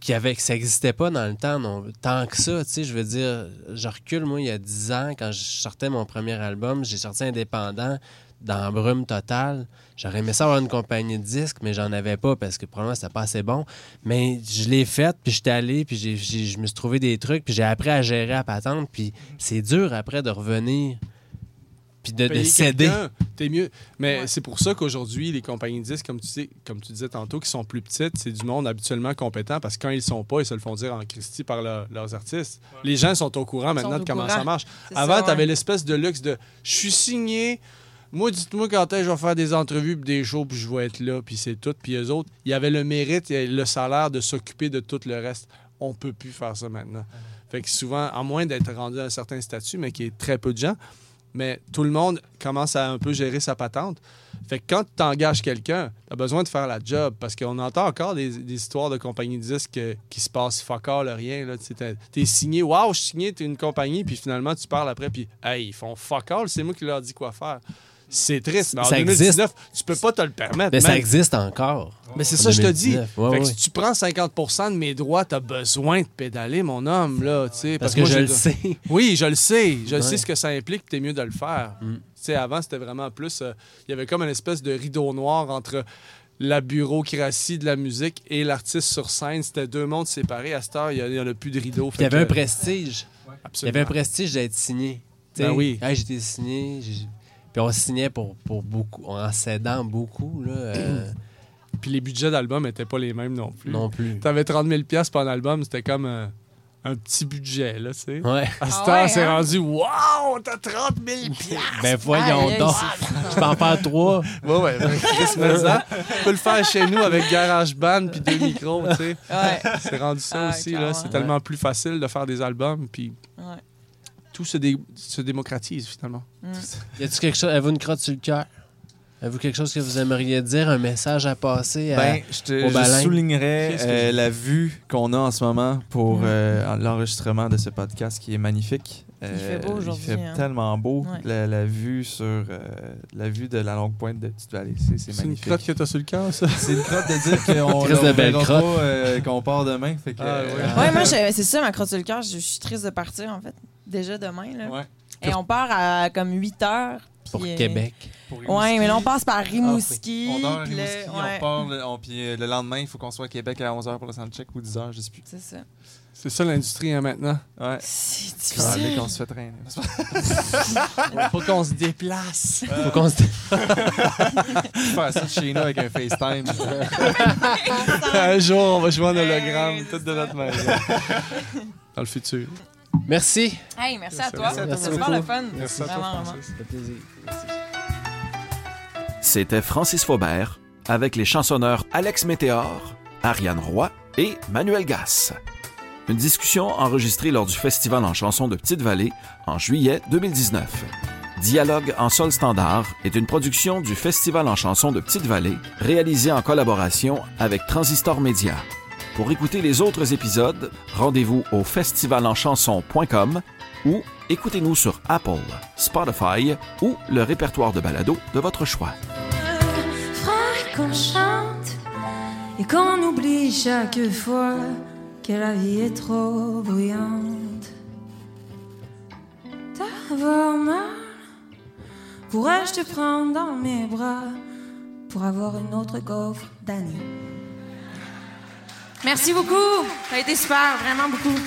Qui avait, que ça n'existait pas dans le temps, non, tant que ça, tu sais, je veux dire, je recule, moi, il y a 10 ans, quand je sortais mon premier album, j'ai sorti indépendant, dans Brume Totale. J'aurais aimé ça avoir une compagnie de disques, mais j'en avais pas parce que probablement c'était pas assez bon. Mais je l'ai faite, puis j'étais allé, puis j'ai- j'ai- je me suis trouvé des trucs, puis j'ai appris à gérer à patente, puis c'est dur après de revenir, puis de, de céder. T'es mieux. Mais Ouais. c'est pour ça qu'aujourd'hui, les compagnies de disques, comme tu, sais, comme tu disais tantôt, qui sont plus petites, c'est du monde habituellement compétent parce que quand ils sont pas, ils se le font dire en Christie par leur- leurs artistes. Les gens sont au courant maintenant de comment courant. ça marche. C'est Avant, ça, tu avais ouais. l'espèce de luxe de je suis signé. Moi, dites-moi quand je vais faire des entrevues des shows puis je vais être là puis c'est tout. Puis eux autres, il y avait le mérite et le salaire de s'occuper de tout le reste. On peut plus faire ça maintenant. Fait que souvent, à moins d'être rendu à un certain statut, mais qui est très peu de gens, mais tout le monde commence à un peu gérer sa patente. Fait que quand tu engages quelqu'un, tu as besoin de faire la job parce qu'on entend encore des, histoires de compagnies de disques qui se passent fuck all, rien. Tu T'es signé, waouh, je suis signé, t'es une compagnie, puis finalement tu parles après, puis hey, ils font fuck all, c'est moi qui leur dis quoi faire. C'est triste, mais en Ça 2019, tu peux pas te le permettre. Mais ça existe encore. Mais c'est En ça, je te dis. 2019. Ouais, Fait que ouais. si tu prends 50% de mes droits, tu as besoin de pédaler, mon homme. Là, tu sais, Parce que moi, je le sais. oui, je le sais. Je Ouais. sais ce que ça implique, t'es mieux de le faire. Mm. Avant, c'était vraiment plus... euh, Il y avait comme une espèce de rideau noir entre la bureaucratie de la musique et l'artiste sur scène. C'était deux mondes séparés. À cette heure, il n'y en a plus de rideau. Il y avait un prestige. Il y avait un prestige d'être signé. Ben oui. hey, j'étais signé. Puis on signait pour, pour beaucoup, en cédant beaucoup, là, euh, Puis les budgets d'album n'étaient pas les mêmes non plus. non plus. T'avais 30 000 piastres pour un album, c'était comme euh, un petit budget, là, tu sais. Ouais. À cette Ah heure, ouais, c'est hein? rendu « Wow, t'as 30 000 piastres! Ben voyons donc. Je peux en faire trois. Ouais, ouais. ben, Chris Mezza, tu peux le faire chez nous avec GarageBand puis deux micros, tu sais. Ouais. C'est rendu ça Ah, aussi, là. C'est tellement plus facile de faire des albums, puis Ouais. Tout se, dé- se démocratise finalement. Y a-tu quelque chose, avez-vous une crotte sur le cœur? Avez-vous quelque chose que vous aimeriez dire, un message à passer à... Ben, je, te, au je baleine. soulignerais euh, je- la vue qu'on a en ce moment pour Mm. euh, l'enregistrement de ce podcast qui est magnifique. Il fait beau Euh, aujourd'hui, Il fait hein. tellement beau. Ouais. La, la vue sur euh, la vue de la longue pointe de Petite Vallée, c'est c'est C'est une magnifique. crotte que t'as sur le cœur, ça? C'est une crotte de dire qu'on euh, qu'on part demain. Fait que, Ah, euh, ouais. Ouais, moi, c'est ça, ma crotte sur le cœur. Je, je suis triste de partir, en fait. Déjà demain, là. ouais. Et on part à comme 8 heures. pour euh, Québec? Pour Ouais, Rimouski. mais là, on passe par Rimouski. On dort à Rimouski, ouais. on part, le- on- puis euh, le lendemain, il faut qu'on soit à Québec à 11h pour le soundcheck ou 10h, je sais plus. C'est ça. C'est ça l'industrie hein, maintenant. Ouais. C'est difficile. qu'on se fait traîner. Faut qu'on se déplace. Faut qu'on se... faire ça de chez nous avec un FaceTime. Un jour, on va jouer en hologramme, ouais, tout c'est de notre maison. Dans le futur. Merci. Hey, merci à Merci toi. à toi. C'est Merci super le fun. Merci à toi, Vraiment, vraiment. Francis. Plaisir. C'était Francis Faubert avec les chansonneurs Alex Météor, Ariane Roy et Manuel Gass. Une discussion enregistrée lors du Festival en chansons de Petite-Vallée en juillet 2019. Dialogue en sol standard est une production du Festival en chansons de Petite-Vallée réalisée en collaboration avec Transistor Média. Pour écouter les autres épisodes, rendez-vous au festivalenchanson.com ou écoutez-nous sur Apple, Spotify ou le répertoire de balado de votre choix. Faudrait qu'on chante et qu'on oublie chaque fois que la vie est trop bruyante. D'avoir mal, pourrais-je te prendre dans mes bras pour avoir une autre gaufre d'année? Merci beaucoup, ça a été super, vraiment beaucoup.